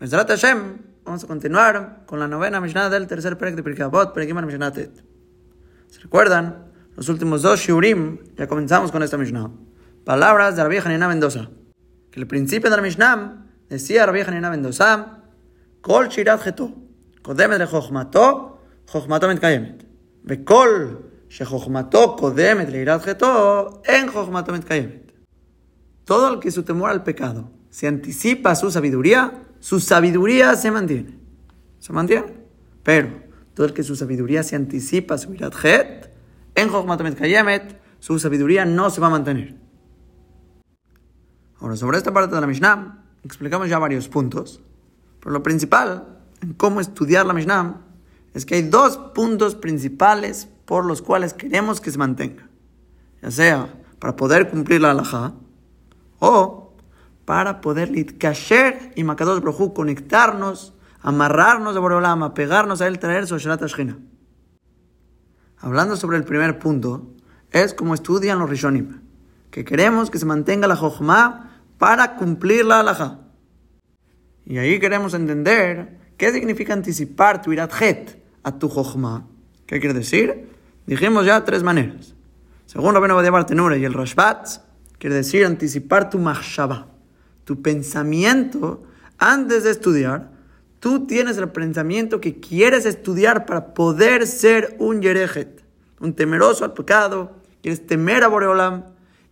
Mesrat Hashem, vamos a continuar con la novena Mishnah del tercer Perek de Pirkei Avot, Mishnah Tet. ¿Se recuerdan? Los últimos dos Shiurim, ya comenzamos con esta Mishnah. Palabras de Rabbi Hanina Mendoza. Que el principio de la Mishnah decía Rabbi Hanina Mendoza, Kol Shirat Cheto, Kodemet le Chochmato, Chochmato Metkayemet. Bekol Shechochmato Kodemet le Irat Cheto, En Chochmato Metkayemet. Todo el que su temor al pecado se anticipa a su sabiduría, su sabiduría se mantiene. Se mantiene. Pero todo el que su sabiduría se anticipa a su irat het, en Chochmatomet Kayemet, su sabiduría no se va a mantener. Ahora, sobre esta parte de la Mishnah, explicamos ya varios puntos. Pero lo principal en cómo estudiar la Mishnah es que hay dos puntos principales por los cuales queremos que se mantenga. Ya sea para poder cumplir la halajá o para poder litkasher y Makadosh Brojú conectarnos, amarrarnos de Boreolama, pegarnos a él, traer su Ashkina. Hablando sobre el primer punto, es como estudian los Rishonim, que queremos que se mantenga la Jochma para cumplir la halajá. Y ahí queremos entender qué significa anticipar tu irat het a tu Jochma. ¿Qué quiere decir? Dijimos ya tres maneras. Según Rabbeinu Badia Bartenura y el Rashbat, quiere decir anticipar tu machshava tu pensamiento antes de estudiar, tú tienes el pensamiento que quieres estudiar para poder ser un yerejet, un temeroso al pecado, quieres temer a Boreolam,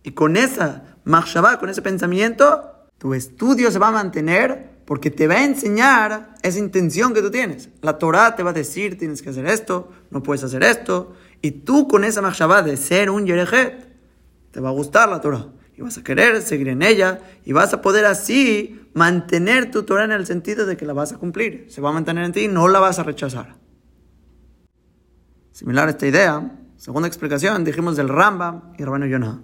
y con esa machshavá, con ese pensamiento, tu estudio se va a mantener porque te va a enseñar esa intención que tú tienes. La Torah te va a decir, tienes que hacer esto, no puedes hacer esto, y tú con esa machshavá de ser un yerejet, te va a gustar la Torah y vas a querer seguir en ella y vas a poder así mantener tu Torah en el sentido de que la vas a cumplir. Se va a mantener en ti y no la vas a rechazar. Similar a esta idea, segunda explicación, dijimos del Ramba y Rabino Yonah,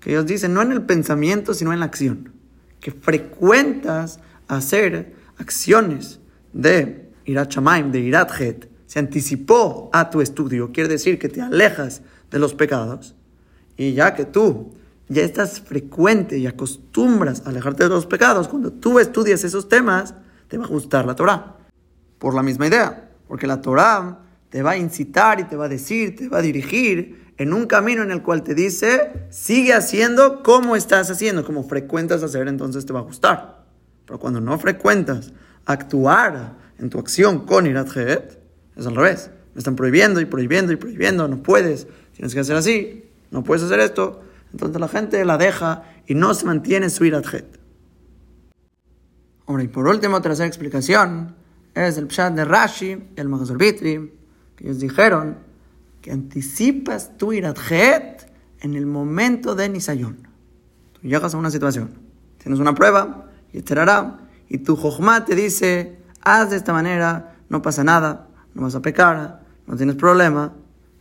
que ellos dicen no en el pensamiento, sino en la acción. Que frecuentas hacer acciones de Irat Shamaim, de Irat Het, se anticipó a tu estudio, quiere decir que te alejas de los pecados, y ya que tú ya estás frecuente y acostumbras a alejarte de los pecados, cuando tú estudias esos temas, te va a gustar la Torah. Por la misma idea, porque la Torah te va a incitar y te va a decir, te va a dirigir en un camino en el cual te dice, sigue haciendo como estás haciendo, como frecuentas hacer, entonces te va a gustar. Pero cuando no frecuentas actuar en tu acción con Irat es al revés. Me están prohibiendo y prohibiendo y prohibiendo, no puedes, tienes que hacer así, no puedes hacer esto. Entonces la gente la deja y no se mantiene su iratjet. Ahora, y por último, tercera explicación es el pshat de Rashi y el Magazor Bitri, que ellos dijeron que anticipas tu iratjet en el momento de Nisayon. Tú llegas a una situación, tienes una prueba, y esperará, y tu Jochma te dice, haz de esta manera, no pasa nada, no vas a pecar, no tienes problema.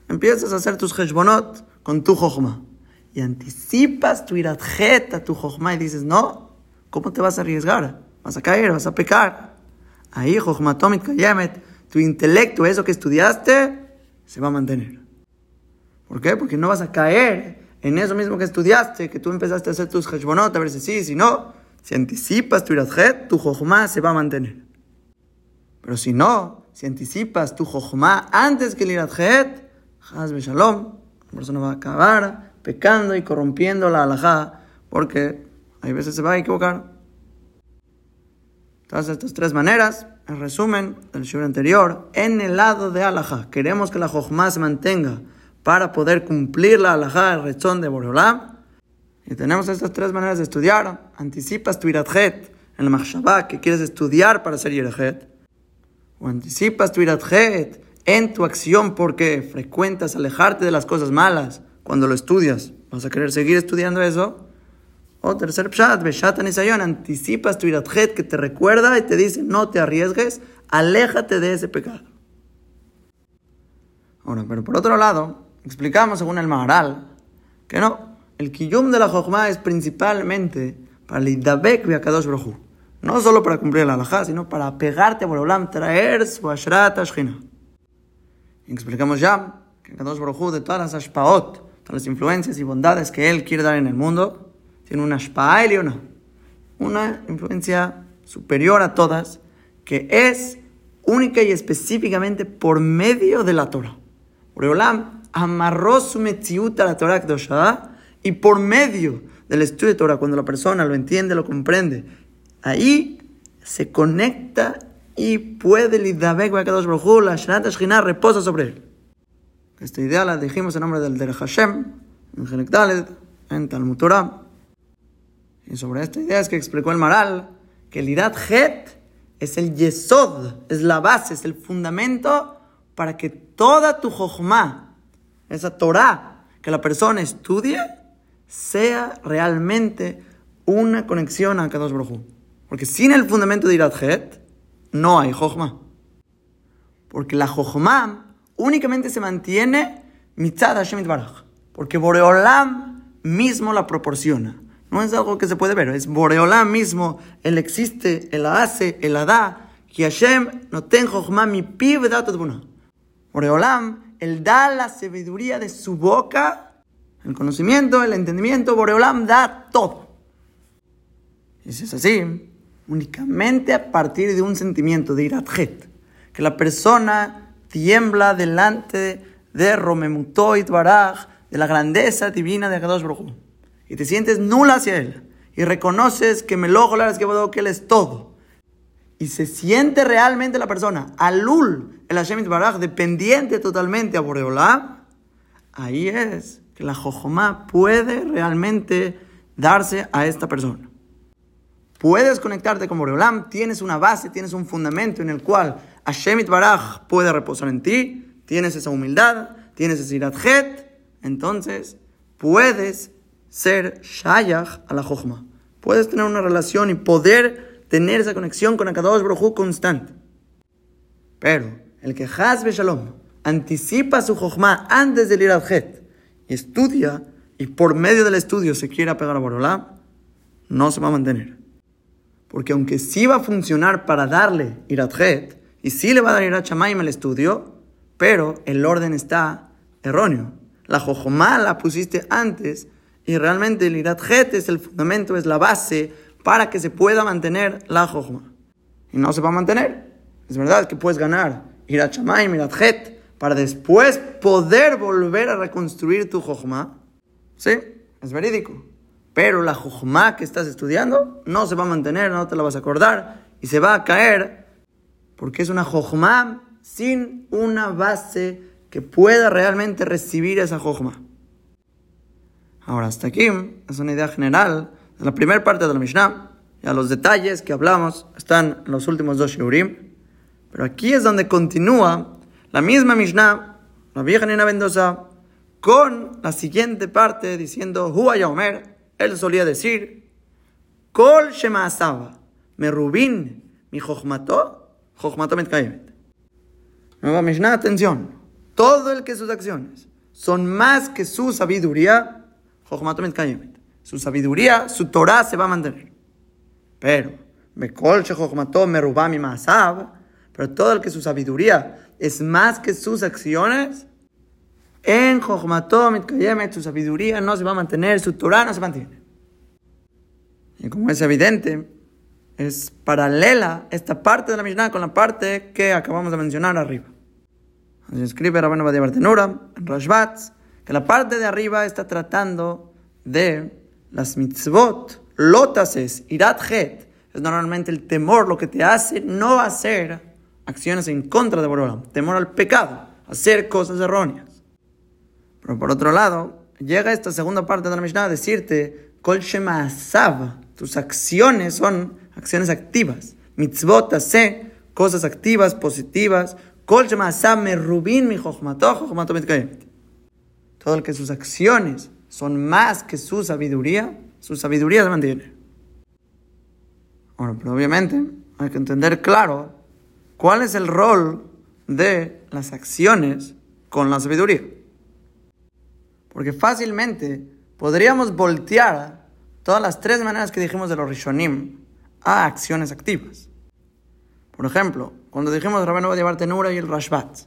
Empiezas a hacer tus heshbonot con tu Jochma y anticipas tu iratjet a tu jochma y dices, no, ¿cómo te vas a arriesgar? Vas a caer, vas a pecar. Ahí, tomit kayemet, tu intelecto, eso que estudiaste, se va a mantener. ¿Por qué? Porque no vas a caer en eso mismo que estudiaste, que tú empezaste a hacer tus heshbonot, a ver si sí, si no. Si anticipas tu iratjet, tu jochma se va a mantener. Pero si no, si anticipas tu jochma antes que el iratjet, hazbe shalom, la persona va a acabar pecando y corrompiendo la halajá, porque hay veces se va a equivocar. Todas estas tres maneras, en resumen del show anterior, en el lado de halajá, queremos que la jochma se mantenga para poder cumplir la halajá, el rechón de Boreolam. Y tenemos estas tres maneras de estudiar. Anticipas tu iratjet en la machshavá, que quieres estudiar para ser iratjet. O anticipas tu iratjet en tu acción porque frecuentas alejarte de las cosas malas cuando lo estudias, vas a querer seguir estudiando eso. O tercer pshat, beshat anisayon, anticipas tu iratjet que te recuerda y te dice, no te arriesgues, aléjate de ese pecado. Ahora, pero por otro lado, explicamos según el Maharal, que no, el kiyum de la jochma es principalmente para el idabek kadosh broju. No solo para cumplir la halajá, sino para pegarte a Borolam, traer su ashrat ashkina. Explicamos ya que Kadosh Baruj de todas las ashpaot, todas las influencias y bondades que Él quiere dar en el mundo, tiene una shpa'a una influencia superior a todas, que es única y específicamente por medio de la Torah. Amarró su metziut a la Torah y por medio del estudio de Torah, cuando la persona lo entiende, lo comprende, ahí se conecta y puede lidavek la Shanat reposa sobre él. Esta idea la dijimos en nombre del Derech Hashem, en Gelek en Talmud Torah. Y sobre esta idea es que explicó el Maral que el Irat Het es el Yesod, es la base, es el fundamento para que toda tu Jochma, esa Torah que la persona estudie, sea realmente una conexión a Kadosh Baruj Porque sin el fundamento de Irat Het, no hay Jochma. Porque la Jochma únicamente se mantiene mitzad Hashem Baraj. Porque Boreolam mismo la proporciona. No es algo que se puede ver, es Boreolam mismo. Él existe, él la hace, él la da. Que Hashem no tengo mi pibe Boreolam, él da la sabiduría de su boca, el conocimiento, el entendimiento. Boreolam da todo. Y si es así, únicamente a partir de un sentimiento de iratjet, que la persona tiembla delante de Romemutoit Baraj, de la grandeza divina de Kadosh Baruj y te sientes nula hacia Él. Y reconoces que me lo que Él es todo. Y se siente realmente la persona. Alul el Hashem Baraj dependiente totalmente a Boreolam, ahí es que la Jojomá puede realmente darse a esta persona. Puedes conectarte con Boreolam, tienes una base, tienes un fundamento en el cual Hashem Baraj puede reposar en ti, tienes esa humildad, tienes ese iratjet, entonces puedes ser shayach a la jochma. Puedes tener una relación y poder tener esa conexión con Akadosh Baruj constante. Pero el que Hazbe Shalom anticipa su jochma antes del ir al y estudia y por medio del estudio se quiere apegar a Borolam, no se va a mantener. Porque aunque sí va a funcionar para darle Irat y sí le va a dar Irat Shamaim el estudio, pero el orden está erróneo. La Jojomá la pusiste antes y realmente el Irat es el fundamento, es la base para que se pueda mantener la Jojomá. Y no se va a mantener. Es verdad que puedes ganar Irat Shamaim, Irat para después poder volver a reconstruir tu Jojomá. Sí, es verídico. Pero la Jojomá que estás estudiando no se va a mantener, no te la vas a acordar y se va a caer porque es una Jojomá sin una base que pueda realmente recibir esa Jojomá. Ahora, hasta aquí es una idea general de la primera parte de la Mishnah. Ya los detalles que hablamos están en los últimos dos Shiurim. Pero aquí es donde continúa la misma Mishnah, la vieja Nina Mendoza, con la siguiente parte diciendo, Hua él solía decir, Kol Shema Asaba, me rubin, mi Metkayemet. Nueva Mishnah, atención, todo el que sus acciones son más que su sabiduría, su sabiduría, su Torah se va a mantener. Pero, pero todo el que su sabiduría es más que sus acciones, en su sabiduría no se va a mantener, su Torah no se mantiene. Y como es evidente, es paralela esta parte de la Mishnah con la parte que acabamos de mencionar arriba. Así escribe Rabban Badia Bartenura en que la parte de arriba está tratando de las mitzvot, lotases, irat es normalmente el temor lo que te hace no hacer acciones en contra de Borolam, temor al pecado, hacer cosas erróneas. Pero por otro lado, llega esta segunda parte de la Mishnah a decirte, kol shema asav, tus acciones son acciones activas, mitzvot hace, cosas activas, positivas, kol rubin mi todo el que sus acciones son más que su sabiduría, su sabiduría se mantiene. Ahora, pero obviamente hay que entender claro cuál es el rol de las acciones con la sabiduría. Porque fácilmente podríamos voltear todas las tres maneras que dijimos de los Rishonim a acciones activas. Por ejemplo, cuando dijimos Rabenu llevar Tenura y el Rashbat,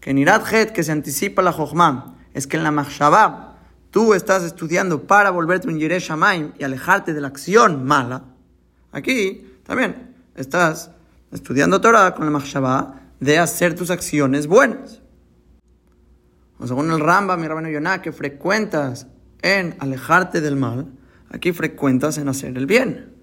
que en Irat Het, que se anticipa la Jochmam, es que en la Machshabah tú estás estudiando para volverte un Yireh Shamaim y alejarte de la acción mala, aquí también estás estudiando Torah con el Machshavá de hacer tus acciones buenas. O según el Ramba, mi rabino Yonah, que frecuentas en alejarte del mal, aquí frecuentas en hacer el bien.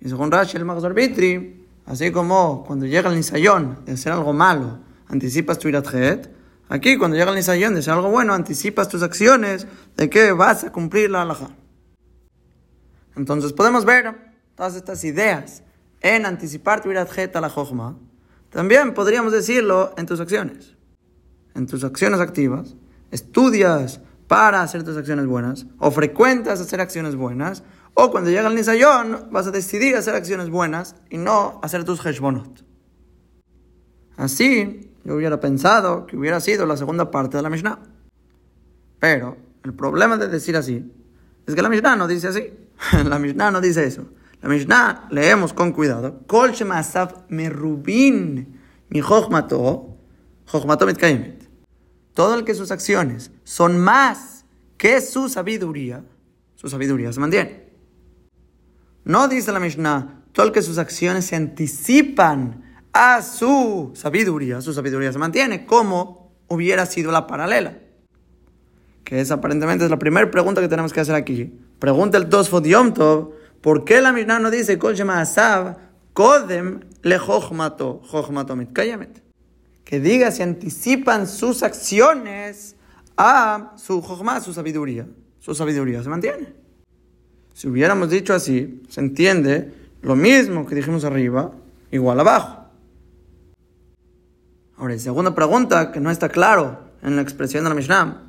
Y según Rashi, el Magzor Vitri, así como cuando llega el Nisayón de hacer algo malo, anticipas tu iratjet, aquí cuando llega el Nisayón de hacer algo bueno, anticipas tus acciones de que vas a cumplir la halajá. Entonces podemos ver todas estas ideas en anticipar tu iratjet a la jochma. También podríamos decirlo en tus acciones. En tus acciones activas, estudias para hacer tus acciones buenas, o frecuentas hacer acciones buenas, o cuando llega el Nisayón vas a decidir hacer acciones buenas y no hacer tus Heshbonot. Así, yo hubiera pensado que hubiera sido la segunda parte de la Mishnah. Pero el problema de decir así es que la Mishnah no dice así. la Mishnah no dice eso. La Mishnah leemos con cuidado. Kol merubin mi todo el que sus acciones son más que su sabiduría, su sabiduría se mantiene. No dice la Mishnah, todo el que sus acciones se anticipan a su sabiduría, su sabiduría se mantiene, como hubiera sido la paralela. Que es aparentemente es la primera pregunta que tenemos que hacer aquí. Pregunta el Tosfot Yom Tov, ¿por qué la Mishnah no dice Asav, Kodem le Mitkayamet? que diga si anticipan sus acciones a su jojma, su sabiduría. Su sabiduría se mantiene. Si hubiéramos dicho así, se entiende lo mismo que dijimos arriba, igual abajo. Ahora, la segunda pregunta que no está claro en la expresión de la Mishnah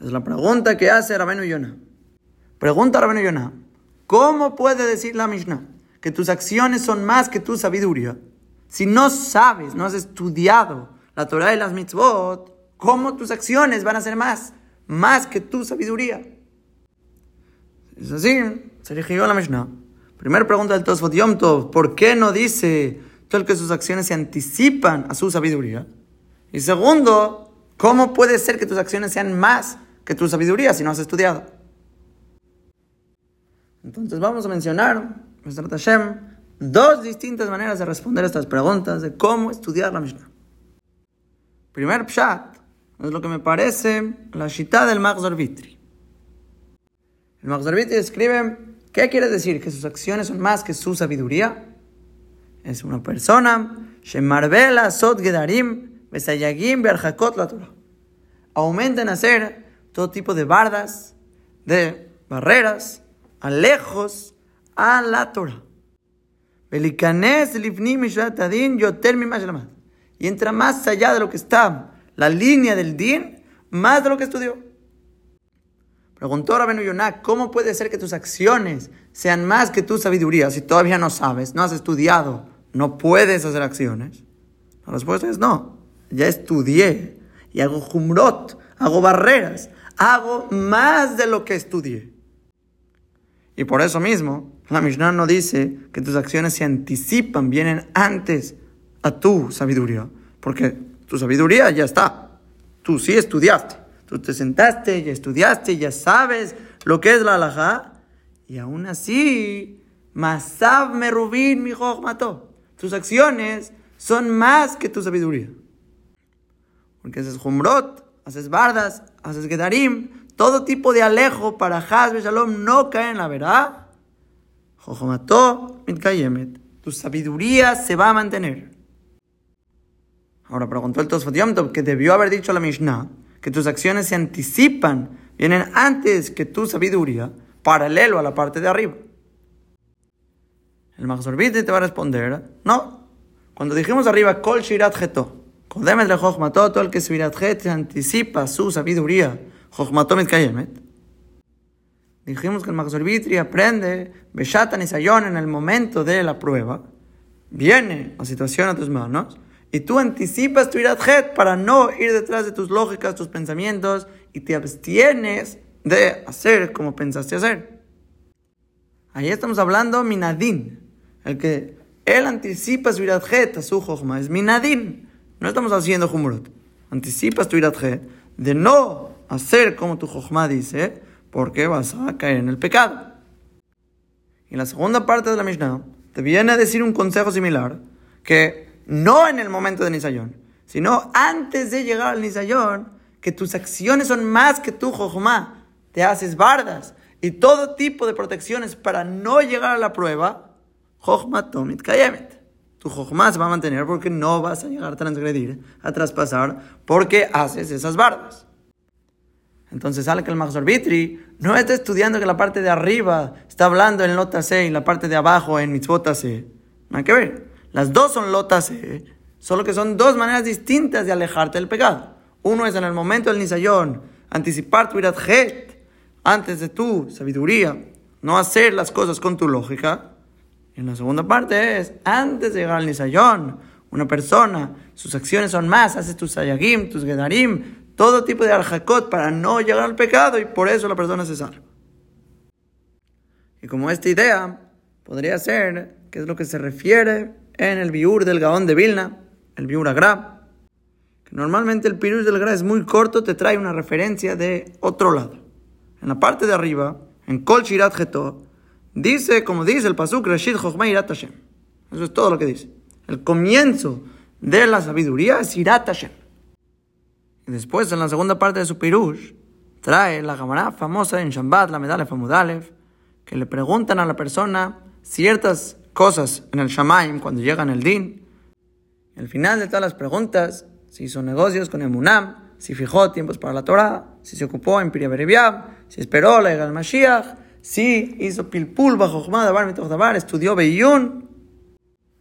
es la pregunta que hace Rabenu Yonah. Pregunta Rabenu Yonah, ¿cómo puede decir la Mishnah que tus acciones son más que tu sabiduría? Si no sabes, no has estudiado la Torah y las mitzvot, ¿cómo tus acciones van a ser más? Más que tu sabiduría. Es así, se eligió la Mishnah. Primera pregunta del Tosfot Yom Tov, ¿por qué no dice todo el que sus acciones se anticipan a su sabiduría? Y segundo, ¿cómo puede ser que tus acciones sean más que tu sabiduría si no has estudiado? Entonces vamos a mencionar, Hashem, dos distintas maneras de responder estas preguntas de cómo estudiar la Mishnah. Primer pshat es lo que me parece la shita del Magzor Vitri. El Magzor Vitri escribe, ¿qué quiere decir? Que sus acciones son más que su sabiduría. Es una persona, Shemarbela Sot Gedarim, Besayagim Berjakot la Torah. Aumenta en hacer todo tipo de bardas, de barreras, alejos a la Torah. Y entra más allá de lo que está la línea del din, más de lo que estudió. Preguntó Rabenu Yonah, ¿cómo puede ser que tus acciones sean más que tu sabiduría si todavía no sabes, no has estudiado, no puedes hacer acciones? La respuesta es no. Ya estudié y hago jumrot, hago barreras, hago más de lo que estudié. Y por eso mismo, la Mishnah no dice que tus acciones se anticipan, vienen antes a tu sabiduría, porque tu sabiduría ya está. Tú sí estudiaste, tú te sentaste, ya estudiaste, ya sabes lo que es la halajá, y aún así, Masab merubin mi mató. Tus acciones son más que tu sabiduría. Porque haces jumrot, haces bardas, haces gedarim, todo tipo de alejo para Hazbe Shalom no cae en la verdad tu sabiduría se va a mantener. Ahora preguntó el Tosfot que debió haber dicho la Mishnah que tus acciones se anticipan, vienen antes que tu sabiduría, paralelo a la parte de arriba. El Mahzorbite te va a responder, no. Cuando dijimos arriba, Kol Shirat Geto, Kodemet le todo el que se anticipa su sabiduría, Jochmato Mitkayemet, Dijimos que el Maxorbitri aprende Beshatan y Sayón en el momento de la prueba. Viene la situación a tus manos y tú anticipas tu iradjet para no ir detrás de tus lógicas, tus pensamientos y te abstienes de hacer como pensaste hacer. Ahí estamos hablando minadin, el que él anticipa su iradjet a su jojma, es minadin. No estamos haciendo humorot. Anticipas tu iradjet de no hacer como tu jojma dice porque vas a caer en el pecado. Y la segunda parte de la Mishnah te viene a decir un consejo similar, que no en el momento de Nisayón, sino antes de llegar al Nisayón, que tus acciones son más que tu Jochma, te haces bardas y todo tipo de protecciones para no llegar a la prueba, Jochma Tomit Kayemet. Tu Jochma se va a mantener porque no vas a llegar a transgredir, a traspasar, porque haces esas bardas. Entonces sale que el Mahzor Bitri no está estudiando que la parte de arriba está hablando en Lota C y la parte de abajo en Mitzvot C. No hay que ver. Las dos son Lota C, solo que son dos maneras distintas de alejarte del pecado. Uno es en el momento del Nisayón, anticipar tu irat antes de tu sabiduría, no hacer las cosas con tu lógica. En la segunda parte es, antes de llegar al Nisayón, una persona, sus acciones son más, haces tus sayagim, tus gedarim, todo tipo de arjacot para no llegar al pecado y por eso la persona se salva. Y como esta idea podría ser, que es lo que se refiere en el biur del Gaón de Vilna, el biur Agra, que normalmente el biur del Gra es muy corto, te trae una referencia de otro lado. En la parte de arriba, en Kol Shirat Geto, dice, como dice el Pasuk, Rashid Chochma Irat Hashem. Eso es todo lo que dice. El comienzo de la sabiduría es Irat Hashem. Y después, en la segunda parte de su Pirush, trae la camarada famosa en Shambat, la medalla Famudalev, que le preguntan a la persona ciertas cosas en el Shamaim cuando llegan el Din. al final de todas las preguntas, si hizo negocios con el Munam, si fijó tiempos para la Torah, si se ocupó en Piriaberibiab, si esperó la llegada del Mashiach, si hizo pilpul bajo Dabar Dabar, estudió Beiyun.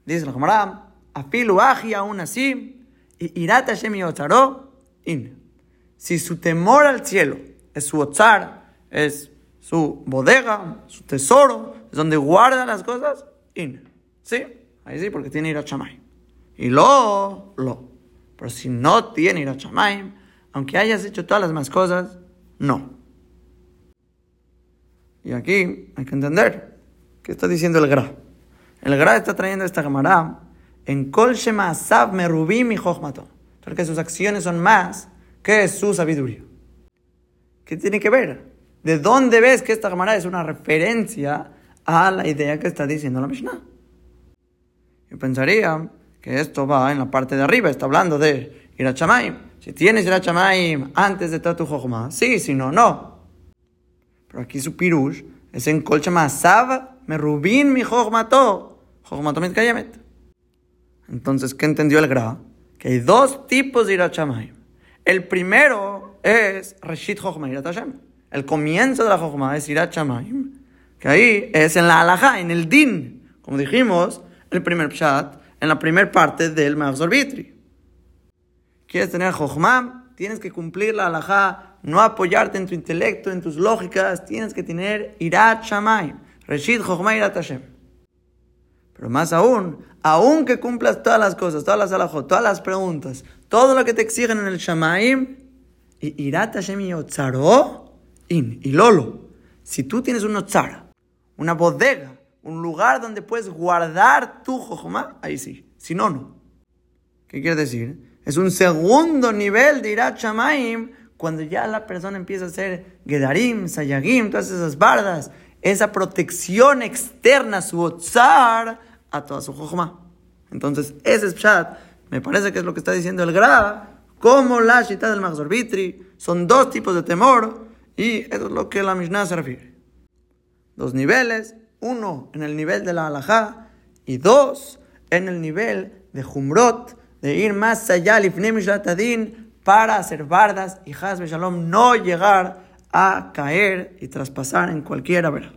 Dice la camarada, afilu aji aún así, y irata Hashem in. Si su temor al cielo es su otzar, es su bodega, su tesoro, es donde guarda las cosas, Sí, ahí sí, porque tiene ir a chamay. Y lo, lo. Pero si no tiene ir a chamay, aunque hayas hecho todas las demás cosas, no. Y aquí hay que entender qué está diciendo el Gra. El Gra está trayendo esta camarada en Kol Shema Asav Merubim y Jochmato. Porque sus acciones son más que su sabiduría. ¿Qué tiene que ver? ¿De dónde ves que esta camarada es una referencia a la idea que está diciendo la Mishnah. Yo pensaría que esto va en la parte de arriba, está hablando de Irachamaim. Si tienes Irachamaim antes de tu Jochma, sí, si no, no. Pero aquí su pirush es en Kolchama Sav, me rubin mi Jochmato, Jochmato mit kayemet. Entonces, ¿qué entendió el Gra? Que hay dos tipos de Irachamaim. El primero es Reshit Jochma Irat El comienzo de la Jochma es Irachamaim que ahí es en la halajá, en el din, como dijimos, el primer pshat, en la primera parte del Mahzor Bitri. ¿Quieres tener jochma? Tienes que cumplir la halajá, no apoyarte en tu intelecto, en tus lógicas, tienes que tener irat shamay, reshit jochma irat Hashem. Pero más aún, aún que cumplas todas las cosas, todas las alajot, todas las preguntas, todo lo que te exigen en el shamaim, y irat Hashem y in, y lolo. Si tú tienes un otzara, una bodega, un lugar donde puedes guardar tu jojoma, ahí sí. Si no, no. ¿Qué quiere decir? Es un segundo nivel de Irat cuando ya la persona empieza a hacer Gedarim, Sayagim, todas esas bardas, esa protección externa, su otzar, a toda su jojoma. Entonces, ese es Pshat. Me parece que es lo que está diciendo el Gra, como la Shita del Mahzor Bitri. Son dos tipos de temor y eso es lo que la Mishnah se refiere dos niveles, uno en el nivel de la halajá y dos en el nivel de Jumrot, de ir más allá, para hacer bardas y Hazbe Shalom no llegar a caer y traspasar en cualquiera vera.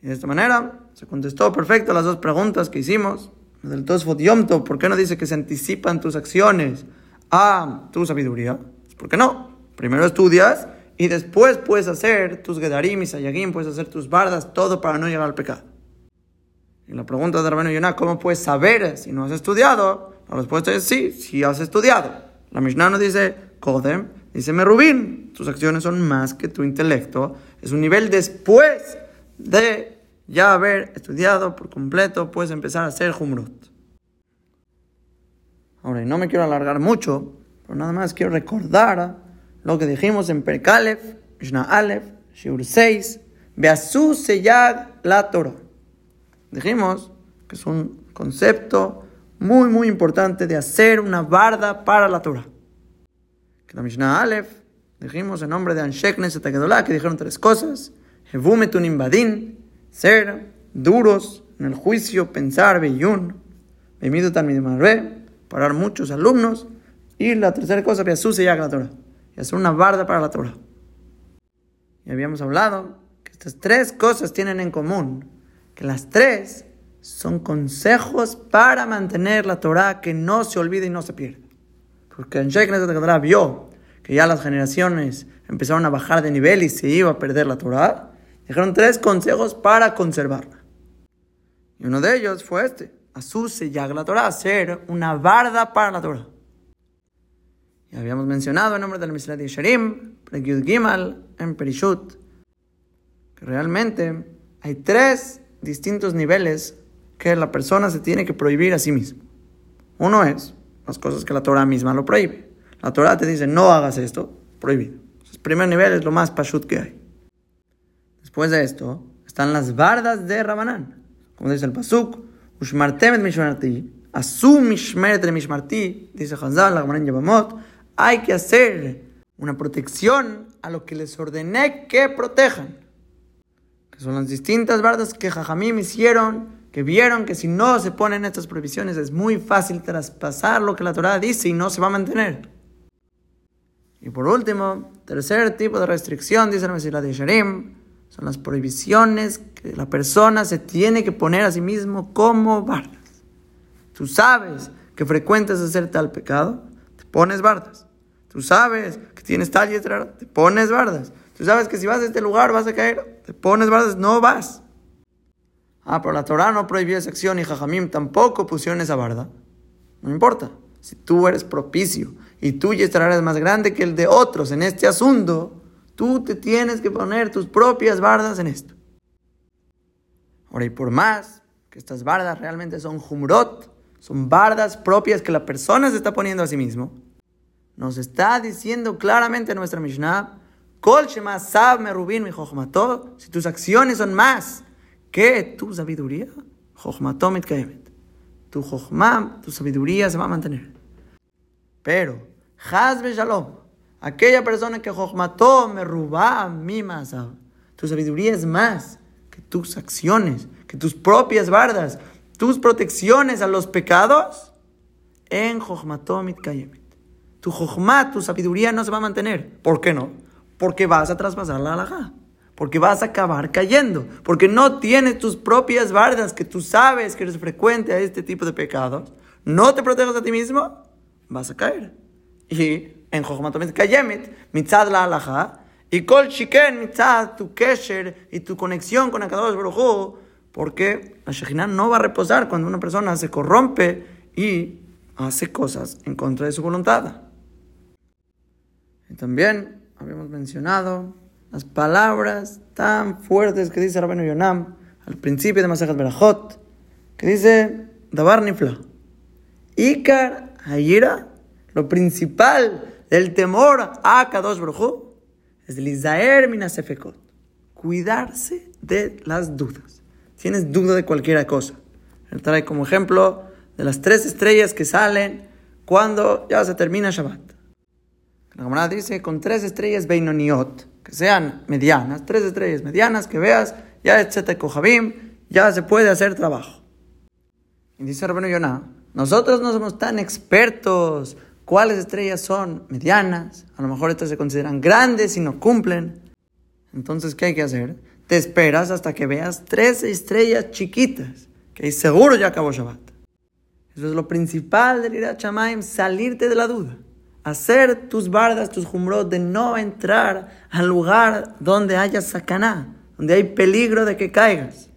Y de esta manera se contestó perfecto las dos preguntas que hicimos. Del Tosfot Yomto, ¿por qué no dice que se anticipan tus acciones a tu sabiduría? ¿Por qué no? Primero estudias y después puedes hacer tus gedarim y sayagim, puedes hacer tus bardas, todo para no llegar al pecado. Y la pregunta de Rabino Yonah, ¿cómo puedes saber si no has estudiado? La respuesta es sí, si has estudiado. La Mishnah no dice Kodem, dice Merubin. Tus acciones son más que tu intelecto. Es un nivel después de ya haber estudiado por completo, puedes empezar a hacer Jumrut. Ahora, y no me quiero alargar mucho, pero nada más quiero recordar lo que dijimos en Perkalef, Mishnah Aleph, Shiur 6, Beasu Seyag la Torah. dijimos que es un concepto muy, muy importante de hacer una barda para la Torah. Que la Mishnah Aleph, dijimos en nombre de Anshek Neset que dijeron tres cosas. Hevumetun imbadin, ser duros en el juicio, pensar, beyun, bemidu también parar muchos alumnos. Y la tercera cosa, y la Torah. Y hacer una barda para la Torah. Y habíamos hablado que estas tres cosas tienen en común. Que las tres son consejos para mantener la Torah que no se olvide y no se pierda. Porque en Sheikh Torah vio que ya las generaciones empezaron a bajar de nivel y se iba a perder la Torah. Dijeron tres consejos para conservarla. Y uno de ellos fue este: Asuse Yag la Torah, hacer una barda para la Torah. Y habíamos mencionado el nombre del Misrat de Sharim, Prekyud Gimal, en Perishut, que realmente hay tres distintos niveles que la persona se tiene que prohibir a sí mismo. Uno es las cosas que la Torah misma lo prohíbe. La Torah te dice, no hagas esto, prohibido. El primer nivel es lo más pashut que hay. Después de esto, están las bardas de Rabanán. Como dice el Pasuk, Ushmartem et mishmarti, Asum mishmeret mishmarti, dice Hazal, la Yabamot, hay que hacer una protección a lo que les ordené que protejan. Son las distintas bardas que Jajamim hicieron que vieron que si no se ponen estas prohibiciones es muy fácil traspasar lo que la Torah dice y no se va a mantener. Y por último, tercer tipo de restricción, dice la Mesías de Sharim, son las prohibiciones que la persona se tiene que poner a sí mismo como bardas. Tú sabes que frecuentas hacer tal pecado, pones bardas. Tú sabes que tienes tal y te pones bardas. Tú sabes que si vas a este lugar vas a caer, te pones bardas, no vas. Ah, pero la Torah no prohibió esa acción y Jajamim tampoco pusieron esa barda. No importa. Si tú eres propicio y tú ya eres más grande que el de otros en este asunto, tú te tienes que poner tus propias bardas en esto. Ahora, y por más que estas bardas realmente son humrot, son bardas propias que la persona se está poniendo a sí mismo, nos está diciendo claramente nuestra Mishnah, Kol Shema Sab Merubin si tus acciones son más que tu sabiduría, tu jochma, tu sabiduría se va a mantener. Pero, Hazbe Shalom, aquella persona que tu sabiduría es más que tus acciones, que tus propias bardas, tus protecciones a los pecados, en jochmató mitkayemet. Tu jochma, tu sabiduría no se va a mantener. ¿Por qué no? Porque vas a traspasar la halajá porque vas a acabar cayendo, porque no tienes tus propias bardas que tú sabes que eres frecuente a este tipo de pecados, no te proteges a ti mismo, vas a caer. Y en Jochmatomet Kayemet, mitzad la alaja, y kol shiken mitzad tu kesher y tu conexión con Akadosh Baruj porque la Shekhinah no va a reposar cuando una persona se corrompe y hace cosas en contra de su voluntad. Y también habíamos mencionado las palabras tan fuertes que dice Rabenu Yonam al principio de Masajet Berajot, que dice Dabar Nifla. Ikar Hayira, lo principal del temor a Kadosh Baruj es el Isaer Minasefekot, cuidarse de las dudas. Tienes duda de cualquier cosa. Él trae como ejemplo de las tres estrellas que salen cuando ya se termina Shabbat. La camarada dice con tres estrellas Beinoniot que sean medianas, tres estrellas medianas, que veas, ya etcétera, Kohabim, ya se puede hacer trabajo. Y dice Rabino Yonah, nosotros no somos tan expertos cuáles estrellas son medianas, a lo mejor estas se consideran grandes y no cumplen. Entonces, ¿qué hay que hacer? Te esperas hasta que veas tres estrellas chiquitas, que seguro ya acabó Shabbat. Eso es lo principal del Irat Shamaim, salirte de la duda hacer tus bardas, tus jumbrot, de no entrar al lugar donde haya sacaná, donde hay peligro de que caigas.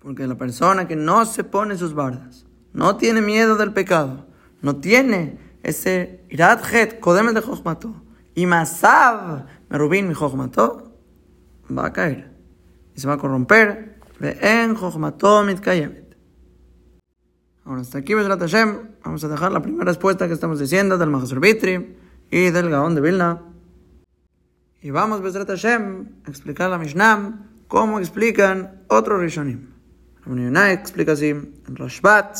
Porque la persona que no se pone sus bardas, no tiene miedo del pecado, no tiene ese irat het, kodemes de jochmato, y masav, merubin mi jochmato, va a caer. Y se va a corromper. Ahora, hasta aquí, vamos a dejar la primera respuesta que estamos diciendo del Mahasur Bitri y del Gaón de Vilna. Y vamos, Besrat Hashem, a explicar la Mishnah cómo explican otros Rishonim. Rabbi explica así, en Rashbat,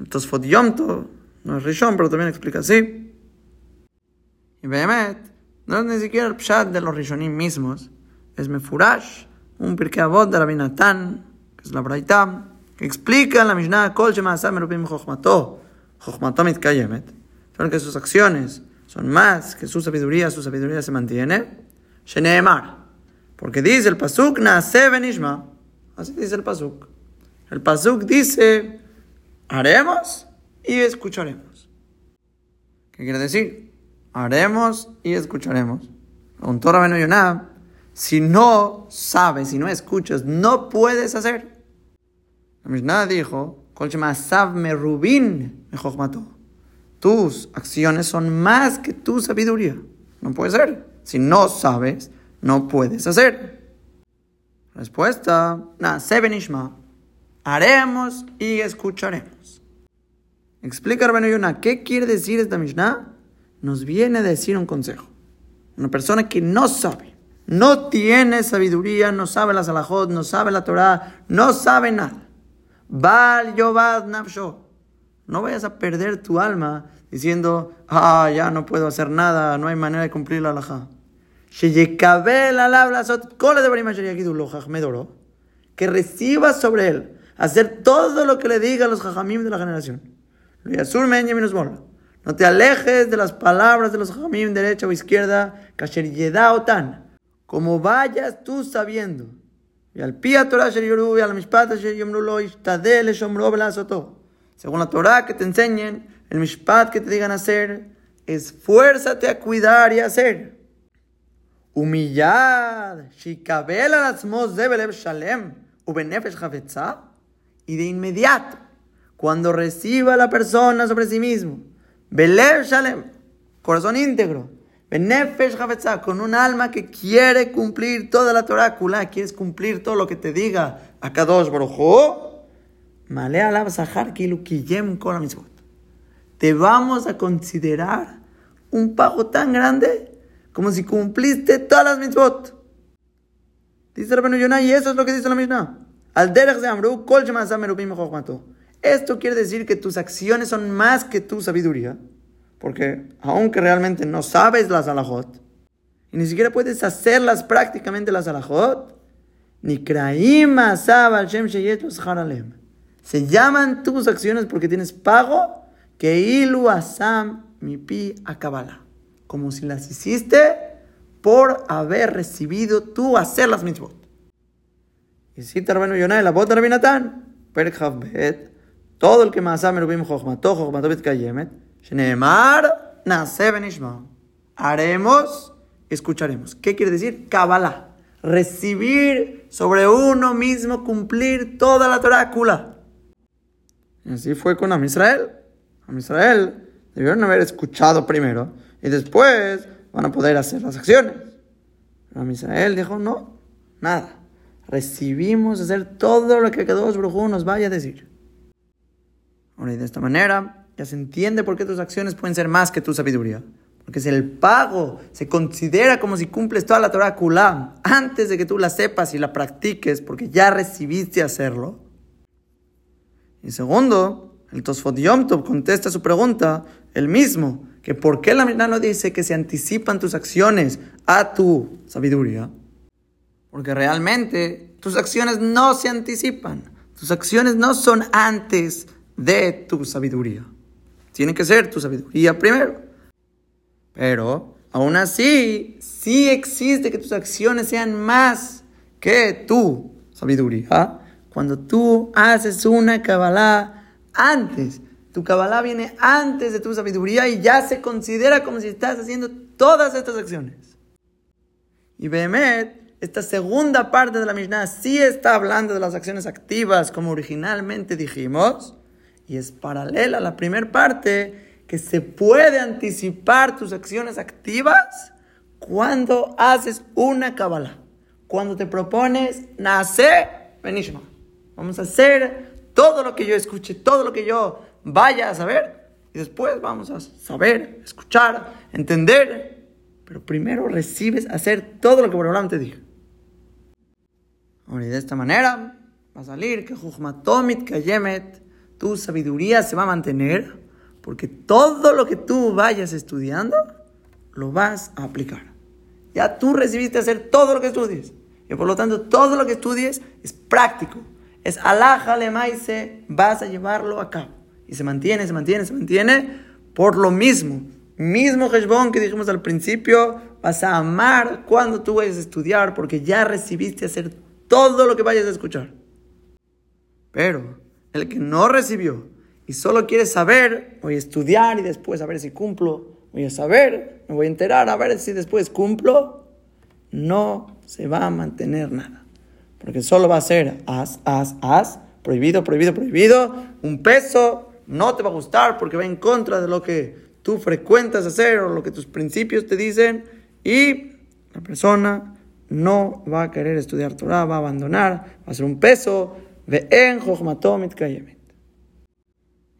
el Tosfot no es Rishon, pero también explica así. Y Behemet, no es ni siquiera el Pshat de los Rishonim mismos, es Mefurash, un Pirkei Avot de Rabbi Natan, que es la Braita, que explica en la Mishnah, Kol Shema Asam Merubim Chochmato Mitkayemet, son que sus acciones son más que su sabiduría, su sabiduría se mantiene, Sheneemar, porque dice el Pasuk, Naase Benishma, así dice el Pasuk. El Pasuk dice, haremos y escucharemos. ¿Qué quiere decir? Haremos y escucharemos. Un Torah Yonah, si no sabes, si no escuchas, no puedes hacer. La Mishnah dijo, Tus acciones son más que tu sabiduría. No puede ser. Si no sabes, no puedes hacer. Respuesta, na sebenishma. Haremos y escucharemos. Explica Rabenu Yonah, ¿qué quiere decir esta Mishnah? Nos viene a decir un consejo. Una persona que no sabe, no tiene sabiduría, no sabe la salahot, no sabe la Torah, no sabe nada. Val yovad nafsho. No vayas a perder tu alma diciendo, ah, ya no puedo hacer nada, no hay manera de cumplir la halajá. Que reciba sobre él hacer todo lo que le diga a los jajamim de la generación. No te alejes de las palabras de los jajamim derecha o izquierda, tan como vayas tú sabiendo. Y al pia Torah y al mishpat Según la Torah que te enseñen, el mishpat que te digan hacer, esfuérzate a cuidar y hacer. Humillad, shikabel al zebelev shalem, ubenefesh y de inmediato, cuando reciba la persona sobre sí mismo, Belev Shalem, corazón íntegro, Benefesh con un alma que quiere cumplir toda la Torah, quieres cumplir todo lo que te diga a Kadosh Baruj Malea Alab Sahar Kilukiyem Te vamos a considerar un pago tan grande como si cumpliste todas las mitzvot. Dice Rabenu Yonah, y eso es lo que dice la Mishnah. Al Esto quiere decir que tus acciones son más que tu sabiduría, porque aunque realmente no sabes las alajot, y ni siquiera puedes hacerlas prácticamente las alajot, ni Se llaman tus acciones porque tienes pago que ilu asam mi pi akabala. Como si las hiciste por haber recibido tú hacer las mitzvot. Y si Rabenu Yonah, la bota Perek Bet, todo el que más ame Rubim Chochmato, Chochmato Bitkayemet, Shneemar. Haremos, escucharemos. ¿Qué quiere decir? Kabbalah. Recibir sobre uno mismo, cumplir toda la Torah Y así fue con Am Israel. Am Israel debieron haber escuchado primero y después van a poder hacer las acciones. Pero Am Israel dijo, no, nada recibimos hacer todo lo que Kadosh Baruj nos vaya a decir. Ahora, y de esta manera ya se entiende por qué tus acciones pueden ser más que tu sabiduría. Porque si el pago se considera como si cumples toda la Torah Kulam antes de que tú la sepas y la practiques, porque ya recibiste hacerlo. Y segundo, el Tosfot Yom Tov contesta su pregunta, el mismo, que por qué la Mishnah no dice que se anticipan tus acciones a tu sabiduría. Porque realmente tus acciones no se anticipan. Tus acciones no son antes de tu sabiduría. Tiene que ser tu sabiduría primero. Pero aún así, sí existe que tus acciones sean más que tu sabiduría. Cuando tú haces una Kabbalah antes, tu Kabbalah viene antes de tu sabiduría y ya se considera como si estás haciendo todas estas acciones. Y Behemet esta segunda parte de la Mishnah sí está hablando de las acciones activas, como originalmente dijimos, y es paralela a la primera parte, que se puede anticipar tus acciones activas cuando haces una Kabbalah. Cuando te propones, nace, benishma. Vamos a hacer todo lo que yo escuche, todo lo que yo vaya a saber, y después vamos a saber, escuchar, entender. Pero primero recibes hacer todo lo que por te dije. Y de esta manera va a salir que Jujmatomit Kayemet, tu sabiduría se va a mantener, porque todo lo que tú vayas estudiando, lo vas a aplicar. Ya tú recibiste hacer todo lo que estudies. Y por lo tanto, todo lo que estudies es práctico. Es alaja maise, vas a llevarlo a cabo. Y se mantiene, se mantiene, se mantiene por lo mismo. Mismo Heshbon que dijimos al principio, vas a amar cuando tú vayas a estudiar porque ya recibiste hacer todo lo que vayas a escuchar. Pero el que no recibió y solo quiere saber, voy a estudiar y después a ver si cumplo, voy a saber, me voy a enterar a ver si después cumplo, no se va a mantener nada. Porque solo va a ser as, as, as, prohibido, prohibido, prohibido, un peso, no te va a gustar porque va en contra de lo que tú frecuentas hacer o lo que tus principios te dicen y la persona no va a querer estudiar Torah, va a abandonar, va a ser un peso, en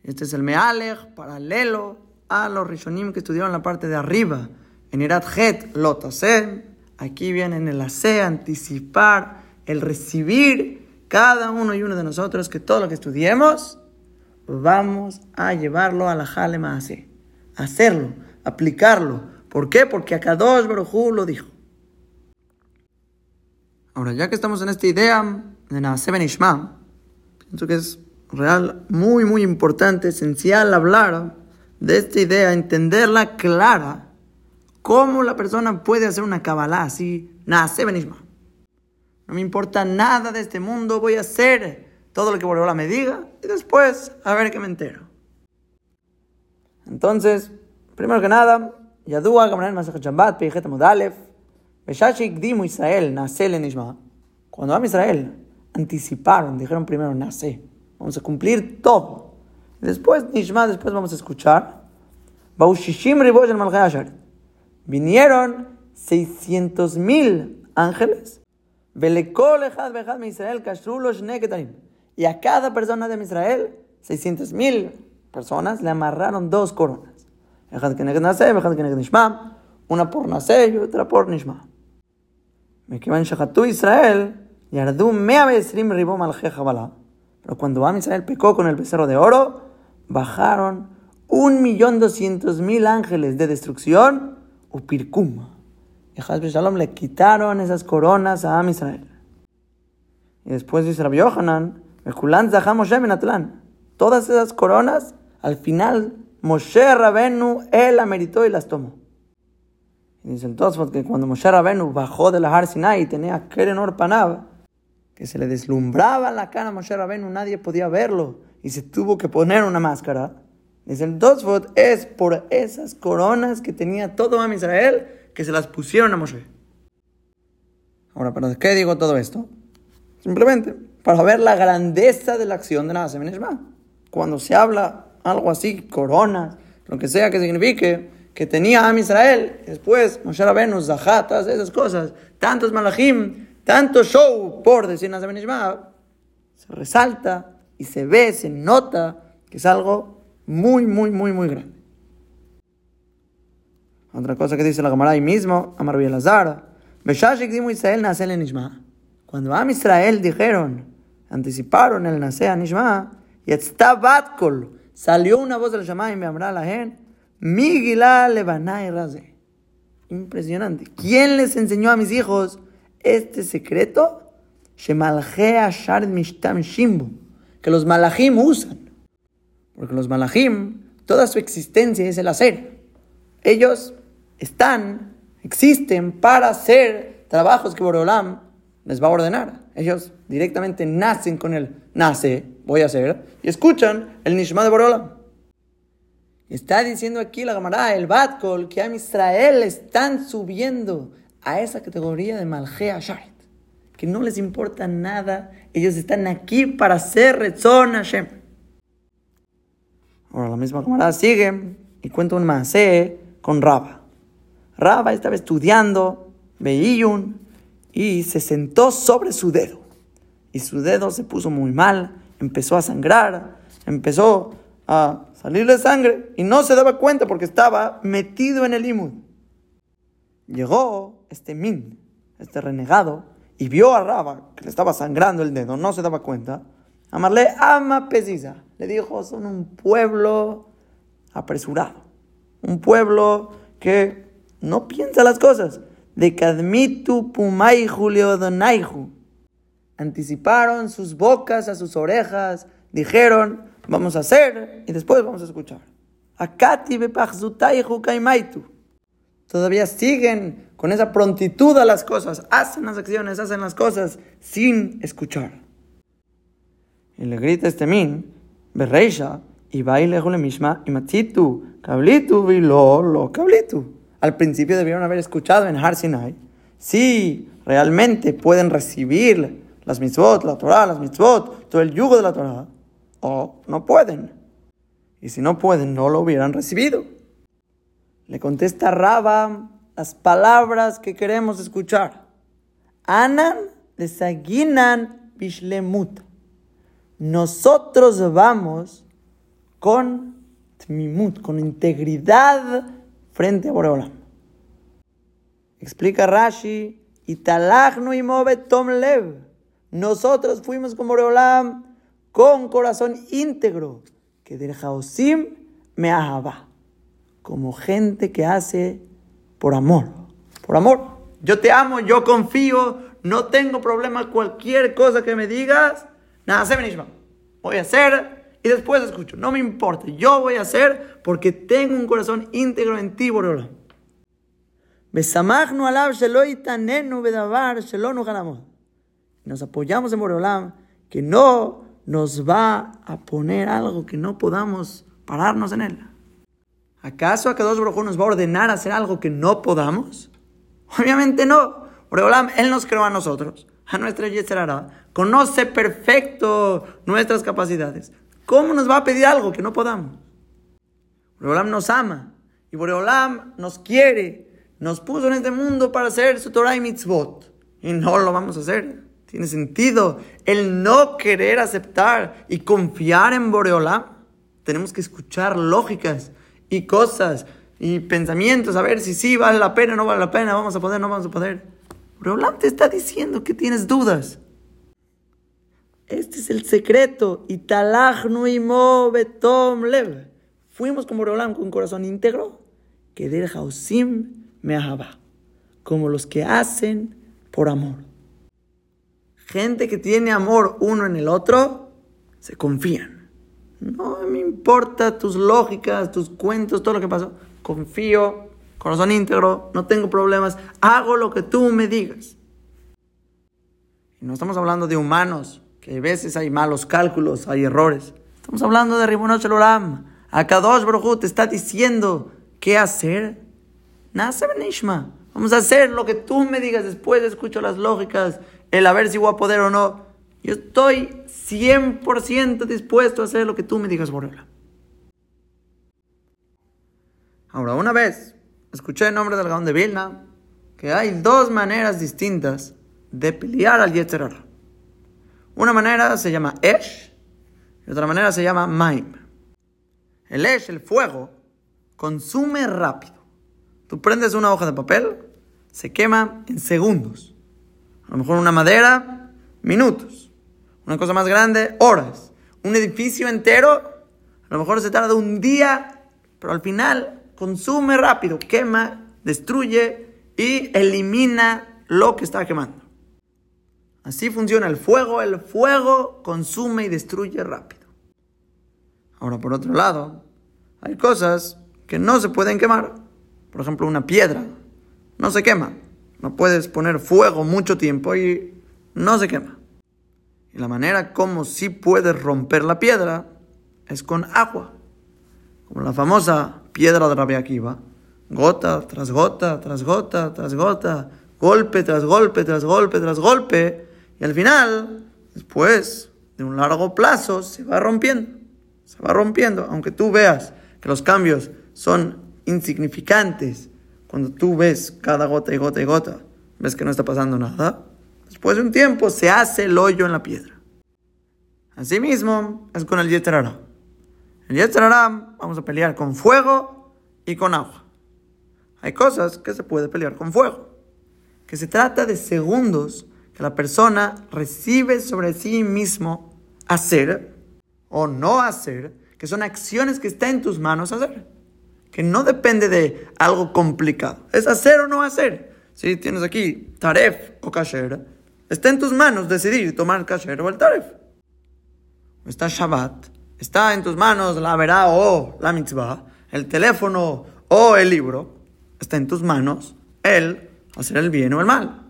Este es el Mealech paralelo a los Rishonim que estudiaron la parte de arriba. En Irat Het Lotase, aquí viene en el Ase, anticipar, el recibir cada uno y uno de nosotros que todo lo que estudiemos, vamos a llevarlo a la Jalema Ase, hacerlo, aplicarlo. ¿Por qué? Porque Akadosh Baruj lo dijo. Ahora, ya que estamos en esta idea de Naase Ishma, pienso que es real, muy, muy importante, esencial hablar de esta idea, entenderla clara, cómo la persona puede hacer una Kabbalah así, Naase Ishma. No me importa nada de este mundo, voy a hacer todo lo que Boreola me diga y después a ver qué me entero. Entonces, primero que nada, Yadua, Gamran Masach Shabbat, Peichet Modalef, Dimu Israel, Nace Nishma. Cuando a Israel anticiparon, dijeron primero nace, vamos a cumplir todo. Después, Nishma, después vamos a escuchar. Vinieron 600 mil ángeles. Y a cada persona de Israel, 600 mil personas, le amarraron dos coronas. Una por Naseh y otra por Nishma. Me queman Shahatu Israel. Pero cuando Am Israel pecó con el becerro de oro, bajaron un millón doscientos mil ángeles de destrucción, Upirkum. Y Hasbe Shalom le quitaron esas coronas a Am Israel. Y después dice Rabbi Yohanan, Moshe Todas esas coronas, al final, Moshe Rabenu, él la meritó y las tomó. Y dice el Tosfot que cuando Moshe Rabenu bajó de la Har Sinai y tenía Keren Orpanab, que se le deslumbraba la cara a Moshe Rabenu, nadie podía verlo y se tuvo que poner una máscara. Dice el Tosfot, es por esas coronas que tenía todo Am Israel que se las pusieron a Moshe. Ahora, ¿para qué digo todo esto? Simplemente para ver la grandeza de la acción de Nasa Cuando se habla algo así, coronas, lo que sea que signifique, que tenía a Israel, después Moshe Rabbeinu, Zahat, todas esas cosas, tantos malachim, tanto show por decir Nasa se resalta y se ve, se nota que es algo muy, muy, muy, muy grande. Otra cosa que dice la Gemara ahí mismo, Amar Bielazar, Israel nace en Nishma. Cuando a Israel dijeron, anticiparon el nace a Nishma, y está Batkol, salió una voz del Shamayim, me amra la gente, Migila Levanay Raze. Impresionante. ¿Quién les enseñó a mis hijos este secreto? Que los malachim usan. Porque los malachim, toda su existencia es el hacer. Ellos están, existen para hacer trabajos que Boreolam les va a ordenar. Ellos directamente nacen con el nace, voy a hacer, y escuchan el Nishma de Boreolam. Está diciendo aquí la Gamará, el Batkol, que a Israel están subiendo a esa categoría de Malgea Sharet. Que no les importa nada. Ellos están aquí para ser Rezon Hashem. Ahora la misma Gamará sigue y cuenta un masé con Raba. Raba estaba estudiando Beiyun y se sentó sobre su dedo. Y su dedo se puso muy mal, empezó a sangrar, empezó a salirle sangre y no se daba cuenta porque estaba metido en el imud. Llegó este min, este renegado, y vio a Raba que le estaba sangrando el dedo, no se daba cuenta, Amarle ama precisa. Le dijo, son un pueblo apresurado, un pueblo que no piensa las cosas. De Kadmitu Pumai Julio Donaihu. Anticiparon sus bocas a sus orejas, dijeron, vamos a hacer y después vamos a escuchar. Akati Kaimaitu. Todavía siguen con esa prontitud a las cosas, hacen las acciones, hacen las cosas sin escuchar. Y le grita este min, berreisha, y baile le mishma, y machitu, cablitu, vilo, lo cablitu. Al principio debieron haber escuchado en Har Sinai, si realmente pueden recibir las mitzvot, la Torah, las mitzvot, todo el yugo de la Torah, o no pueden. Y si no pueden, no lo hubieran recibido. Le contesta Raba las palabras que queremos escuchar. Anan desaginan bishlemut nosotros vamos con tmimut, con integridad frente a Boreolam. Explica Rashi, y y tom lev. Nosotros fuimos con Boreolam con corazón íntegro, que del me ahaba, como gente que hace por amor, por amor. Yo te amo, yo confío, no tengo problema cualquier cosa que me digas Nada, se Voy a hacer y después escucho. No me importa. Yo voy a hacer porque tengo un corazón íntegro en ti, Boreolam. Nos apoyamos en Boreolam que no nos va a poner algo que no podamos pararnos en él. ¿Acaso Akadosh Baruj nos va a ordenar hacer algo que no podamos? Obviamente no. Boreolam, Él nos creó a nosotros a nuestra Yetzerara, conoce perfecto nuestras capacidades. ¿Cómo nos va a pedir algo que no podamos? Boreolam nos ama y Boreolam nos quiere, nos puso en este mundo para hacer su Torah y mitzvot y no lo vamos a hacer. Tiene sentido el no querer aceptar y confiar en Boreolam. Tenemos que escuchar lógicas y cosas y pensamientos, a ver si sí vale la pena no vale la pena, vamos a poder, no vamos a poder. Boreolam te está diciendo que tienes dudas. Este es el secreto. Y tom lev. Fuimos como Boreolam con corazón íntegro. Que del Hausim me. Como los que hacen por amor. Gente que tiene amor uno en el otro, se confían. No me importa tus lógicas, tus cuentos, todo lo que pasó. Confío corazón íntegro, no tengo problemas, hago lo que tú me digas. Y no estamos hablando de humanos, que a veces hay malos cálculos, hay errores. Estamos hablando de Ribunot Sheloram. Akadosh Baruj te está diciendo qué hacer. Nasa Benishma. Vamos a hacer lo que tú me digas. Después escucho las lógicas, el a ver si voy a poder o no. Yo estoy 100% dispuesto a hacer lo que tú me digas, Borela. Ahora, una vez escuché el nombre del Gaón de Vilna que hay dos maneras distintas de pelear al Yetzerara. Una manera se llama Esh y otra manera se llama Maim. El Esh, el fuego, consume rápido. Tú prendes una hoja de papel, se quema en segundos. A lo mejor una madera, minutos. Una cosa más grande, horas. Un edificio entero, a lo mejor se tarda un día, pero al final consume rápido, quema, destruye y elimina lo que está quemando. Así funciona el fuego. El fuego consume y destruye rápido. Ahora, por otro lado, hay cosas que no se pueden quemar. Por ejemplo, una piedra no se quema. No puedes poner fuego mucho tiempo y no se quema. Y la manera como sí puedes romper la piedra es con agua. Como la famosa piedra de Rabbi Akiva, gota tras gota, tras gota, tras gota, golpe tras golpe, tras golpe, tras golpe, y al final, después de un largo plazo, se va rompiendo, se va rompiendo, aunque tú veas que los cambios son insignificantes, cuando tú ves cada gota y gota y gota, ves que no está pasando nada, después de un tiempo se hace el hoyo en la piedra. Asimismo, es con el Yeterara. El Yetzirah vamos a pelear con fuego y con agua. Hay cosas que se puede pelear con fuego. Que se trata de segundos que la persona recibe sobre sí mismo hacer o no hacer, que son acciones que está en tus manos hacer, que no depende de algo complicado, es hacer o no hacer. Si tienes aquí taref o kasher, está en tus manos decidir tomar kasher o el taref. Está Shabbat, está en tus manos la verá o la mitzvah, el teléfono o el libro, está en tus manos el hacer el bien o el mal.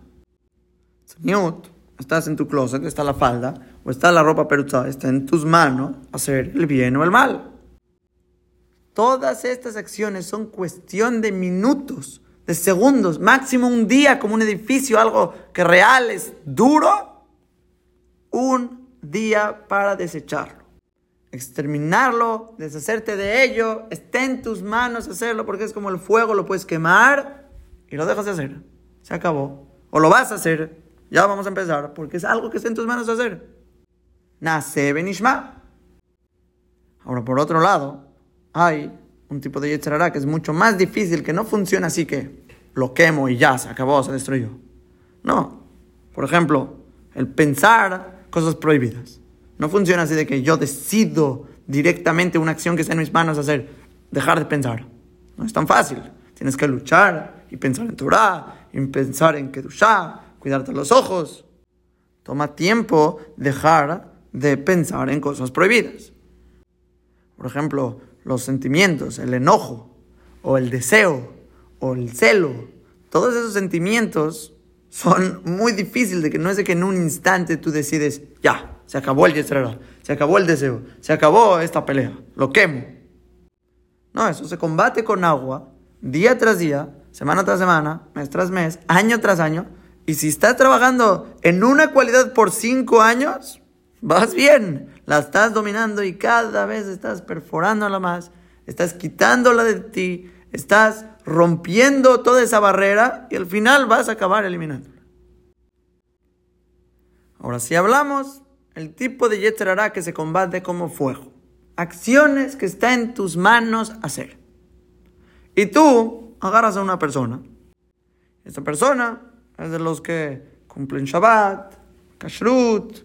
estás en tu closet, está la falda, o está la ropa peruzada, está en tus manos hacer el bien o el mal. Todas estas acciones son cuestión de minutos, de segundos, máximo un día como un edificio, algo que real es duro, un día para desecharlo. Exterminarlo, deshacerte de ello, está en tus manos hacerlo porque es como el fuego, lo puedes quemar y lo dejas de hacer. Se acabó. O lo vas a hacer, ya vamos a empezar, porque es algo que está en tus manos hacer. Nace Benishma. Ahora, por otro lado, hay un tipo de Yetzirah que es mucho más difícil, que no funciona así que lo quemo y ya se acabó, se destruyó. No. Por ejemplo, el pensar cosas prohibidas. No funciona así de que yo decido directamente una acción que está en mis manos hacer, dejar de pensar. No es tan fácil. Tienes que luchar y pensar en Torah, y pensar en Kedushah, cuidarte los ojos. Toma tiempo dejar de pensar en cosas prohibidas. Por ejemplo, los sentimientos, el enojo, o el deseo, o el celo. Todos esos sentimientos son muy difíciles de que no es de que en un instante tú decides, ya, se acabó el yestrera, se acabó el deseo, se acabó esta pelea, lo quemo. No, eso se combate con agua, día tras día, semana tras semana, mes tras mes, año tras año. Y si estás trabajando en una cualidad por cinco años, vas bien, la estás dominando y cada vez estás perforándola más, estás quitándola de ti, estás rompiendo toda esa barrera y al final vas a acabar eliminándola. Ahora, si hablamos el tipo de Yetzerará que se combate como fuego, acciones que está en tus manos hacer. Y tú agarras a una persona. Esta persona es de los que cumplen Shabbat, Kashrut,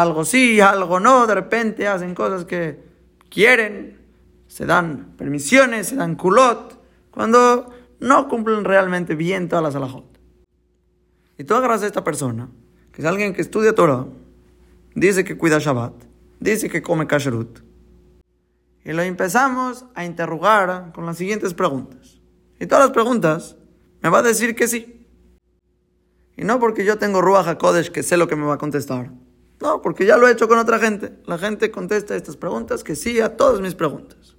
algo sí, algo no, de repente hacen cosas que quieren, se dan permisiones, se dan culot, cuando no cumplen realmente bien todas las alajot. Y tú agarras a esta persona, que es alguien que estudia Torah, dice que cuida Shabbat, dice que come Kashrut, y lo empezamos a interrogar con las siguientes preguntas. Y todas las preguntas me va a decir que sí. Y no porque yo tengo Ruach HaKodesh que sé lo que me va a contestar. No, porque ya lo he hecho con otra gente. La gente contesta estas preguntas que sí a todas mis preguntas.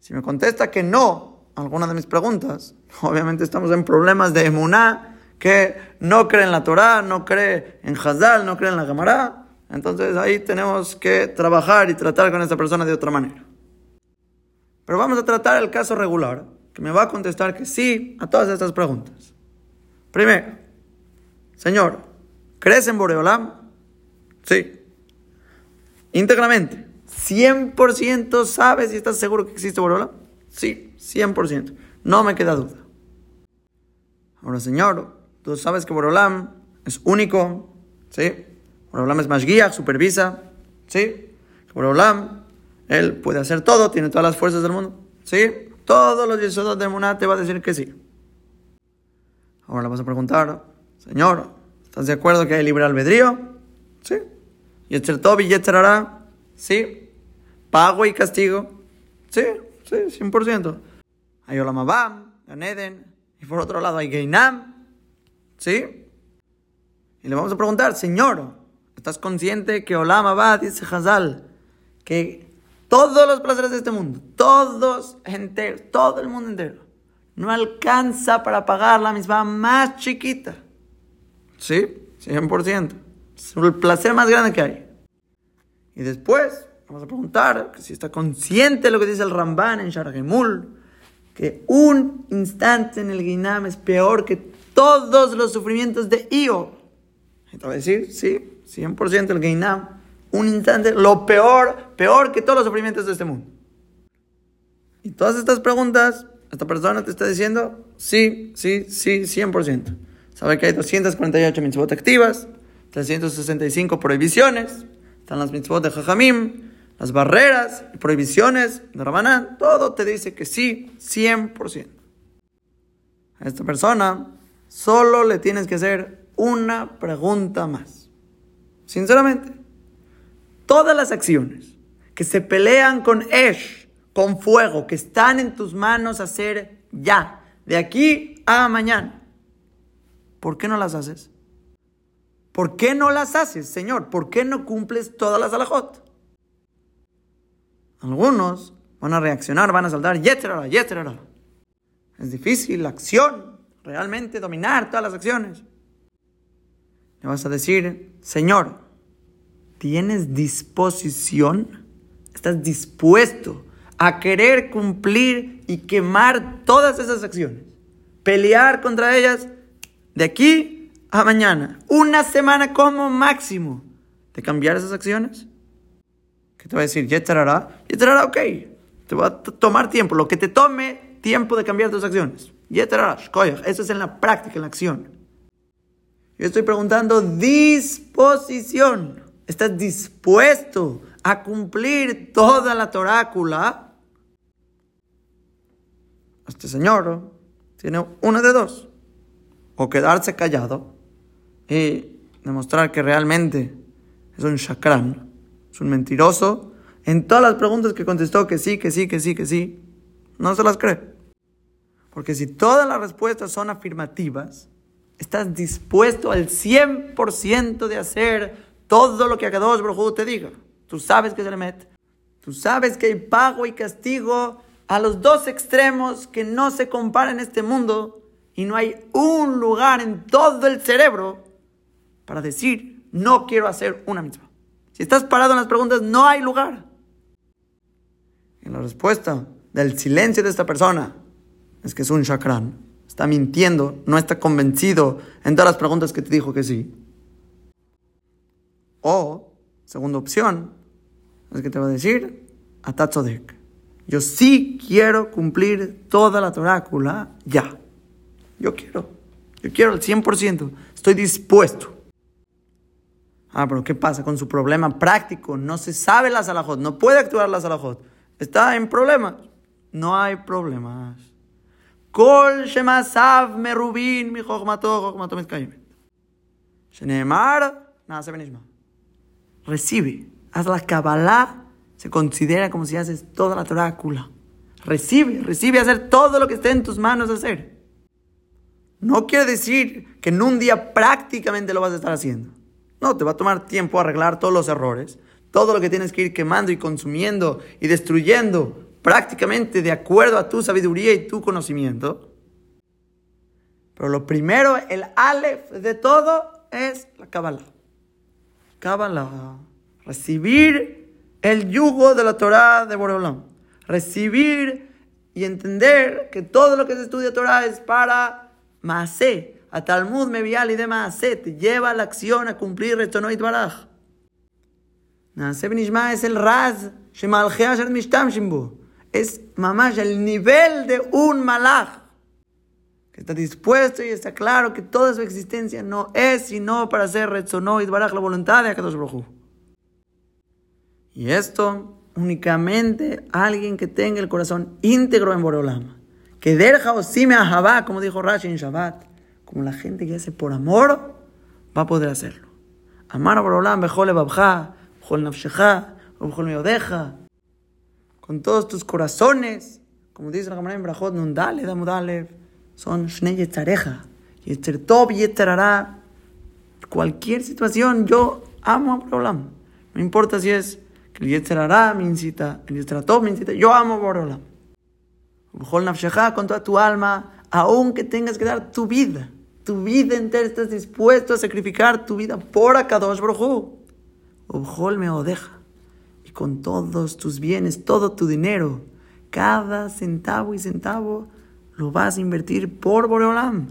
Si me contesta que no a alguna de mis preguntas, obviamente estamos en problemas de emuná, que no cree en la Torah, no cree en Hazal, no cree en la Gemara. Entonces ahí tenemos que trabajar y tratar con esta persona de otra manera. Pero vamos a tratar el caso regular que me va a contestar que sí a todas estas preguntas. Primero, Señor, ¿crees en Boreolam? Sí. Íntegramente. 100% sabes y estás seguro que existe Boreolam? Sí, 100%. No me queda duda. Ahora, Señor, tú sabes que Boreolam es único, ¿sí? Boreolam es más guía, supervisa, ¿sí? Boreolam, él puede hacer todo, tiene todas las fuerzas del mundo, ¿sí? Todos los yesodot de Muná te va a decir que sí. Ahora le vas a preguntar, Señor, ¿estás de acuerdo que hay libre albedrío? Sí. Yetzer Tov y Yetzer Sí. Pago y castigo. Sí, sí, 100%. Hay Olamabam, Ganeden, y por otro lado hay Geinam. ¿Sí? Y le vamos a preguntar, Señor, ¿estás consciente que Olamabad dice Hazal, que todos los placeres de este mundo, todos enteros, todo el mundo entero, no alcanza para pagar la misma más chiquita. ¿Sí? 100%. Es el placer más grande que hay. Y después, vamos a preguntar que si está consciente de lo que dice el Ramban en Shargemul, que un instante en el Guinam es peor que todos los sufrimientos de Io. Y te va a decir, sí, 100% el Guinam un instante, lo peor, peor que todos los sufrimientos de este mundo. Y todas estas preguntas, esta persona te está diciendo, sí, sí, sí, 100%. Sabe que hay 248 mitzvot activas, 365 prohibiciones, están las mitzvot de Jajamim, las barreras y prohibiciones de Rabanán, todo te dice que sí, 100%. A esta persona solo le tienes que hacer una pregunta más. Sinceramente, todas las acciones que se pelean con Esh, con fuego, que están en tus manos hacer ya, de aquí a mañana, ¿por qué no las haces? ¿Por qué no las haces, Señor? ¿Por qué no cumples todas las alajot? Algunos van a reaccionar, van a saltar, yeterara, yeterara. Es difícil la acción, realmente dominar todas las acciones. Le vas a decir, Señor, ¿tienes disposición? ¿Estás dispuesto a querer cumplir y quemar todas esas acciones? Pelear contra ellas de aquí a mañana. Una semana como máximo de cambiar esas acciones. ¿Qué te va a decir? Yetarara. Yetarara, ok. Te va a tomar tiempo. Lo que te tome tiempo de cambiar tus acciones. Yetarara, Eso es en la práctica, en la acción. Yo estoy preguntando disposición. ¿Estás dispuesto a cumplir toda la torácula? Este señor tiene una de dos. O quedarse callado y demostrar que realmente es un chakran, es un mentiroso. En todas las preguntas que contestó que sí, que sí, que sí, que sí, no se las cree. Porque si todas las respuestas son afirmativas, estás dispuesto al 100% de hacer todo lo que Akadosh Baruj te diga. Tú sabes que se le mete. Tú sabes que hay pago y castigo a los dos extremos que no se comparan en este mundo y no hay un lugar en todo el cerebro para decir, no quiero hacer una mitzvah. Si estás parado en las preguntas, no hay lugar. Y la respuesta del silencio de esta persona es que es un chakran. Está mintiendo, no está convencido en todas las preguntas que te dijo que sí. O, segunda opción, es que te va a decir, Atatzodek. Yo sí quiero cumplir toda la torácula ya. Yo quiero. Yo quiero al 100%. Estoy dispuesto. Ah, pero ¿qué pasa con su problema práctico? No se sabe la salajot, no puede actuar la salajot. Está en problemas. No hay problemas. Kol shemasav merubin mi chokhmato chokhmato Shenemar nada benishma. Recibe. Haz la Kabbalah. Se considera como si haces toda la torácula. Recibe, recibe hacer todo lo que esté en tus manos hacer. No quiere decir que en un día prácticamente lo vas a estar haciendo. No, te va a tomar tiempo arreglar todos los errores, todo lo que tienes que ir quemando y consumiendo y destruyendo prácticamente de acuerdo a tu sabiduría y tu conocimiento. Pero lo primero, el Aleph de todo es la Kabbalah. Kabbalah. Recibir el yugo de la Torah de Boreolam. Recibir y entender que todo lo que se estudia Torah es para Maaseh, a Talmud Mevial y demás, lleva la acción a cumplir Retonoit Baraj. Es el Raz. Es mamash el nivel de un malach. Que está dispuesto y está claro que toda su existencia no es sino para hacer Retonoit Baraj, la voluntad de Akadosh Baruj Y esto únicamente alguien que tenga el corazón íntegro en Boreolama. Que derja o sime como dijo Rashi en Shabbat como la gente que hace por amor, va a poder hacerlo. Amar a Borolam, Bejole Babja, Bejol Nafsheja, Bejol Meodeja, con todos tus corazones, como dice la Gemara en Brajot, Nundale, Damudalev, son Shnei Yetzareja, Yetzer Tov, Yetzerara, cualquier situación, yo amo a Borolam. No importa si es que el Yetzerara me incita, el Yetzeratov me incita, yo amo a Borolam. Bejol Nafsheja, con toda tu alma, aunque tengas que dar tu vida tu vida entera estás dispuesto a sacrificar tu vida por Akadosh Brojú. Ojol me odeja. Y con todos tus bienes, todo tu dinero, cada centavo y centavo lo vas a invertir por Boreolam.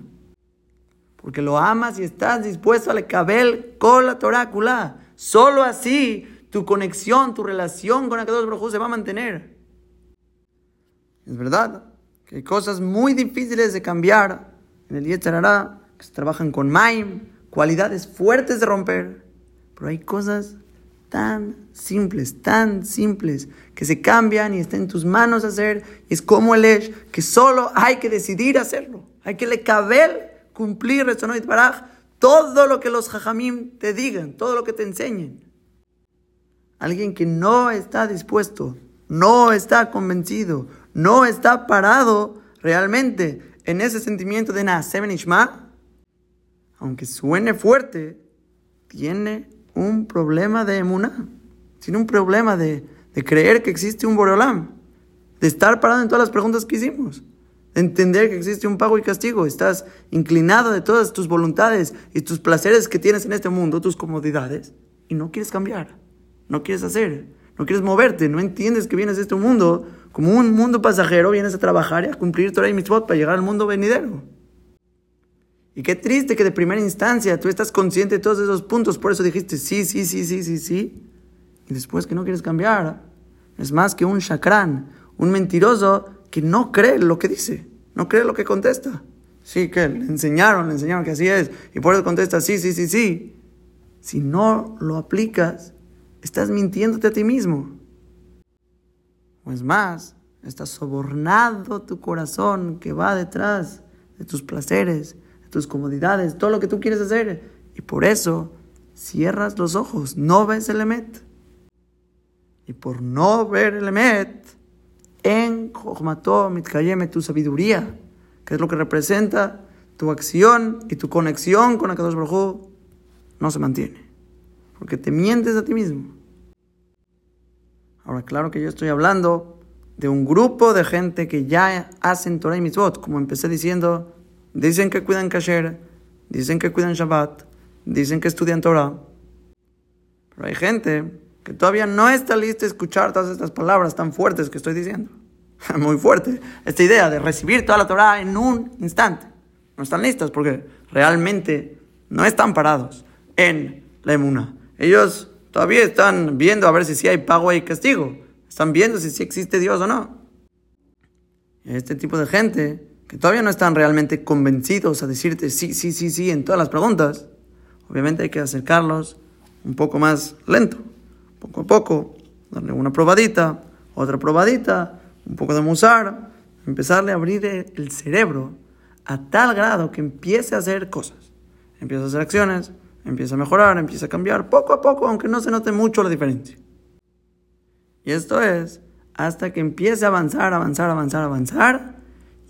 Porque lo amas y estás dispuesto a le cabel con la torácula. Solo así tu conexión, tu relación con Akadosh Brojú se va a mantener. Es verdad que hay cosas muy difíciles de cambiar en el Yetzarará que trabajan con Maim, cualidades fuertes de romper. Pero hay cosas tan simples, tan simples, que se cambian y está en tus manos hacer. Y es como el Esh, que solo hay que decidir hacerlo. Hay que le caber cumplir Rezonoit Baraj todo lo que los Jajamim te digan, todo lo que te enseñen. Alguien que no está dispuesto, no está convencido, no está parado realmente en ese sentimiento de Naaseben Ishma, aunque suene fuerte, tiene un problema de emuná, tiene un problema de, de creer que existe un Boreolam, de estar parado en todas las preguntas que hicimos, de entender que existe un pago y castigo, estás inclinado de todas tus voluntades y tus placeres que tienes en este mundo, tus comodidades, y no quieres cambiar, no quieres hacer, no quieres moverte, no entiendes que vienes a este mundo como un mundo pasajero, vienes a trabajar y a cumplir Torah y Mitzvot para llegar al mundo venidero. Y qué triste que de primera instancia tú estás consciente de todos esos puntos, por eso dijiste sí, sí, sí, sí, sí, sí. Y después que no quieres cambiar, es más que un chacrán, un mentiroso que no cree lo que dice, no cree lo que contesta. Sí, que le enseñaron, le enseñaron que así es, y por eso contesta sí, sí, sí, sí. Si no lo aplicas, estás mintiéndote a ti mismo. O es más, estás sobornado tu corazón que va detrás de tus placeres, tus comodidades, todo lo que tú quieres hacer. Y por eso cierras los ojos, no ves el Emet. Y por no ver el Emet, en Mitkayeme, tu sabiduría, que es lo que representa tu acción y tu conexión con Akadosh Baruj no se mantiene. Porque te mientes a ti mismo. Ahora, claro que yo estoy hablando de un grupo de gente que ya hacen Torah y Mitzvot, como empecé diciendo Dicen que cuidan kasher, dicen que cuidan Shabbat, dicen que estudian Torah. Pero hay gente que todavía no está lista a escuchar todas estas palabras tan fuertes que estoy diciendo. Muy fuerte. Esta idea de recibir toda la Torah en un instante. No están listas porque realmente no están parados en la emuna. Ellos todavía están viendo a ver si sí hay pago y castigo. Están viendo si sí existe Dios o no. Este tipo de gente que todavía no están realmente convencidos a decirte sí, sí, sí, sí en todas las preguntas, obviamente hay que acercarlos un poco más lento, poco a poco, darle una probadita, otra probadita, un poco de musar, empezarle a abrir el cerebro a tal grado que empiece a hacer cosas, empieza a hacer acciones, empieza a mejorar, empieza a cambiar, poco a poco, aunque no se note mucho la diferencia. Y esto es hasta que empiece a avanzar, avanzar, avanzar, avanzar,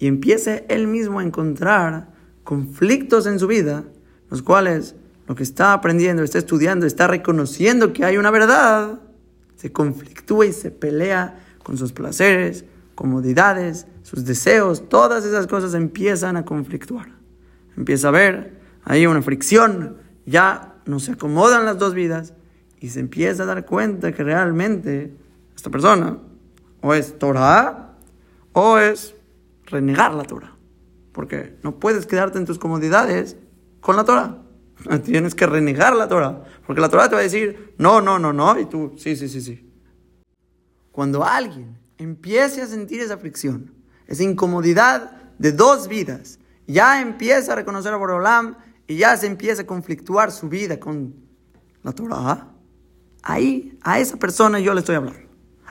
y empiece él mismo a encontrar conflictos en su vida, los cuales lo que está aprendiendo, está estudiando, está reconociendo que hay una verdad, se conflictúa y se pelea con sus placeres, comodidades, sus deseos, todas esas cosas empiezan a conflictuar. Empieza a ver ahí una fricción, ya no se acomodan las dos vidas y se empieza a dar cuenta que realmente esta persona o es Torah o es renegar la Torah. Porque no puedes quedarte en tus comodidades con la Torah. Tienes que renegar la Torah. Porque la Torah te va a decir, no, no, no, no. Y tú, sí, sí, sí, sí. Cuando alguien empiece a sentir esa fricción, esa incomodidad de dos vidas, ya empieza a reconocer a Borolam y ya se empieza a conflictuar su vida con la Torah, ahí a esa persona yo le estoy hablando.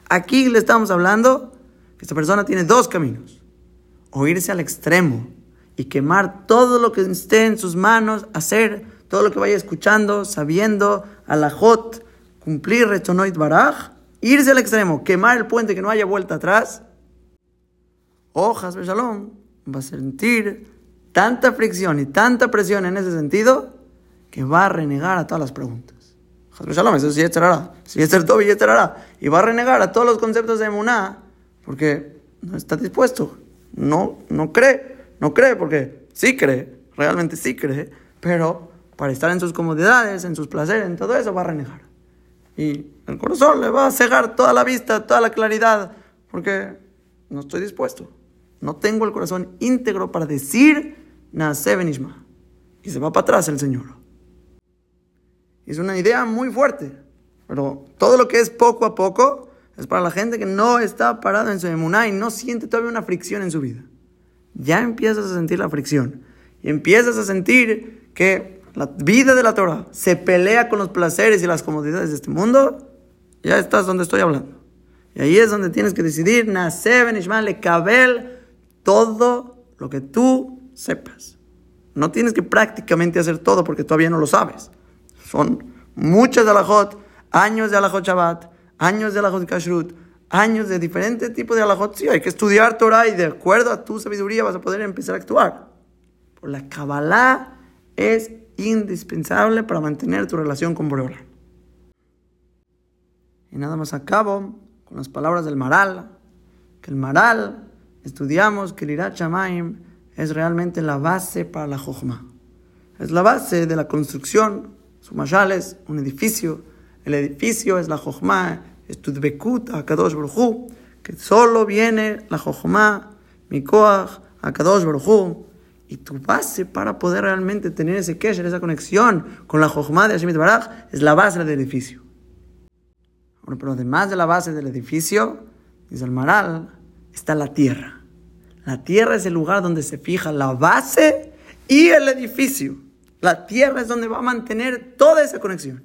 Aquí le estamos hablando que esta persona tiene dos caminos o irse al extremo y quemar todo lo que esté en sus manos, hacer todo lo que vaya escuchando, sabiendo, alajot, cumplir retonoit baraj, irse al extremo, quemar el puente que no haya vuelta atrás, hojas de shalom, va a sentir tanta fricción y tanta presión en ese sentido que va a renegar a todas las preguntas. Shalom, eso sí estará, sí estará. Y va a renegar a todos los conceptos de Emuná porque no está dispuesto no, no cree, no cree porque sí cree, realmente sí cree, pero para estar en sus comodidades, en sus placeres, en todo eso va a renegar. Y el corazón le va a cegar toda la vista, toda la claridad, porque no estoy dispuesto. No tengo el corazón íntegro para decir Naase Benishma. Y se va para atrás el Señor. Es una idea muy fuerte, pero todo lo que es poco a poco es para la gente que no está parada en su emuná y no siente todavía una fricción en su vida. Ya empiezas a sentir la fricción. y empiezas a sentir que la vida de la Torah se pelea con los placeres y las comodidades de este mundo, ya estás donde estoy hablando. Y ahí es donde tienes que decidir, nacer, le cabel, todo lo que tú sepas. No tienes que prácticamente hacer todo porque todavía no lo sabes. Son muchas de alajot, años de alajot Shabbat, años de alajot Kashrut, años de diferentes tipos de alajot. Sí, hay que estudiar Torah y de acuerdo a tu sabiduría vas a poder empezar a actuar. Por la Kabbalah es indispensable para mantener tu relación con Boreola. Y nada más acabo con las palabras del Maral, que el Maral, estudiamos que el Irat Shamaim es realmente la base para la Jochma. Es la base de la construcción. Su es un edificio. El edificio es la Jochma, es Tudbekut, Akadosh Baruchu, que solo viene la Jochma, Mikoach, Akadosh Baruchu. Y tu base para poder realmente tener ese kesher, esa conexión con la Jochma de Hashem Baraj, es la base del edificio. pero además de la base del edificio, dice el Maral, está la tierra. La tierra es el lugar donde se fija la base y el edificio. La tierra es donde va a mantener toda esa conexión.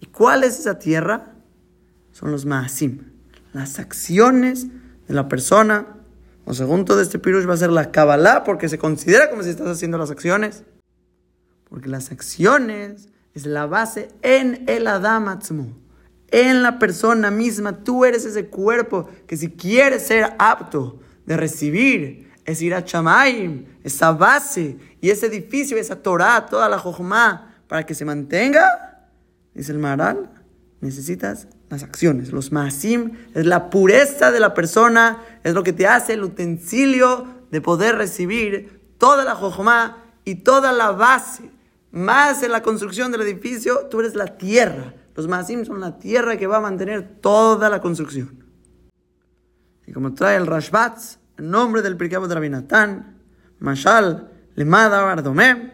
¿Y cuál es esa tierra? Son los maasim, las acciones de la persona. O según todo este pirush va a ser la Kabbalah, porque se considera como si estás haciendo las acciones. Porque las acciones es la base en el Adam en la persona misma. Tú eres ese cuerpo que si quieres ser apto de recibir es ir a Chamaim, esa base y ese edificio, esa Torah, toda la Jochma, para que se mantenga, dice el Maral, necesitas las acciones. Los Masim es la pureza de la persona, es lo que te hace el utensilio de poder recibir toda la Jochma y toda la base. Más en la construcción del edificio, tú eres la tierra. Los Masim son la tierra que va a mantener toda la construcción. Y como trae el Rashbatz, en nombre del Pirkei de Rabinatán, Mashal, Lemada, Bardomé,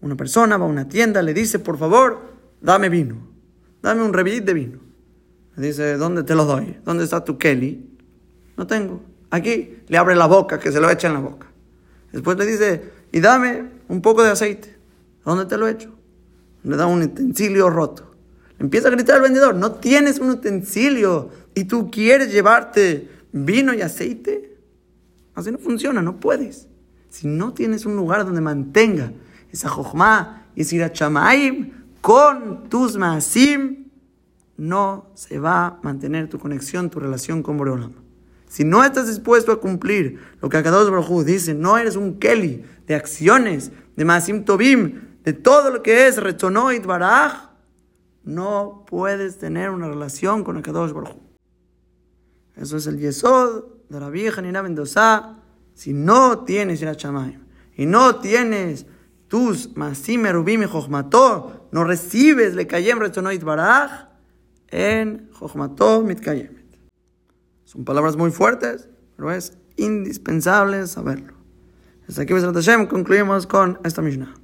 una persona va a una tienda, le dice, por favor, dame vino, dame un revit de vino. Dice, ¿dónde te lo doy? ¿Dónde está tu Kelly? No tengo. Aquí le abre la boca, que se lo echa en la boca. Después le dice, y dame un poco de aceite. ¿Dónde te lo echo? Le da un utensilio roto. Empieza a gritar al vendedor, no tienes un utensilio y tú quieres llevarte vino y aceite. Así no funciona, no puedes. Si no tienes un lugar donde mantenga esa jochma y ese irachamaim con tus maasim, no se va a mantener tu conexión, tu relación con Boreolam. Si no estás dispuesto a cumplir lo que Akadosh Baruj dice, no eres un Kelly de acciones, de Maasim Tobim, de todo lo que es Retonoit Baraj, no puedes tener una relación con Akadosh Baruj eso es el yesod de la vieja Nina Mendoza. Si no tienes el Chamayim y no tienes tus masim erubim y jochmató, no recibes le kayem retonoit baraj en jochmató mitkayemet. Son palabras muy fuertes, pero es indispensable saberlo. Hasta aquí, Hashem, concluimos con esta Mishnah.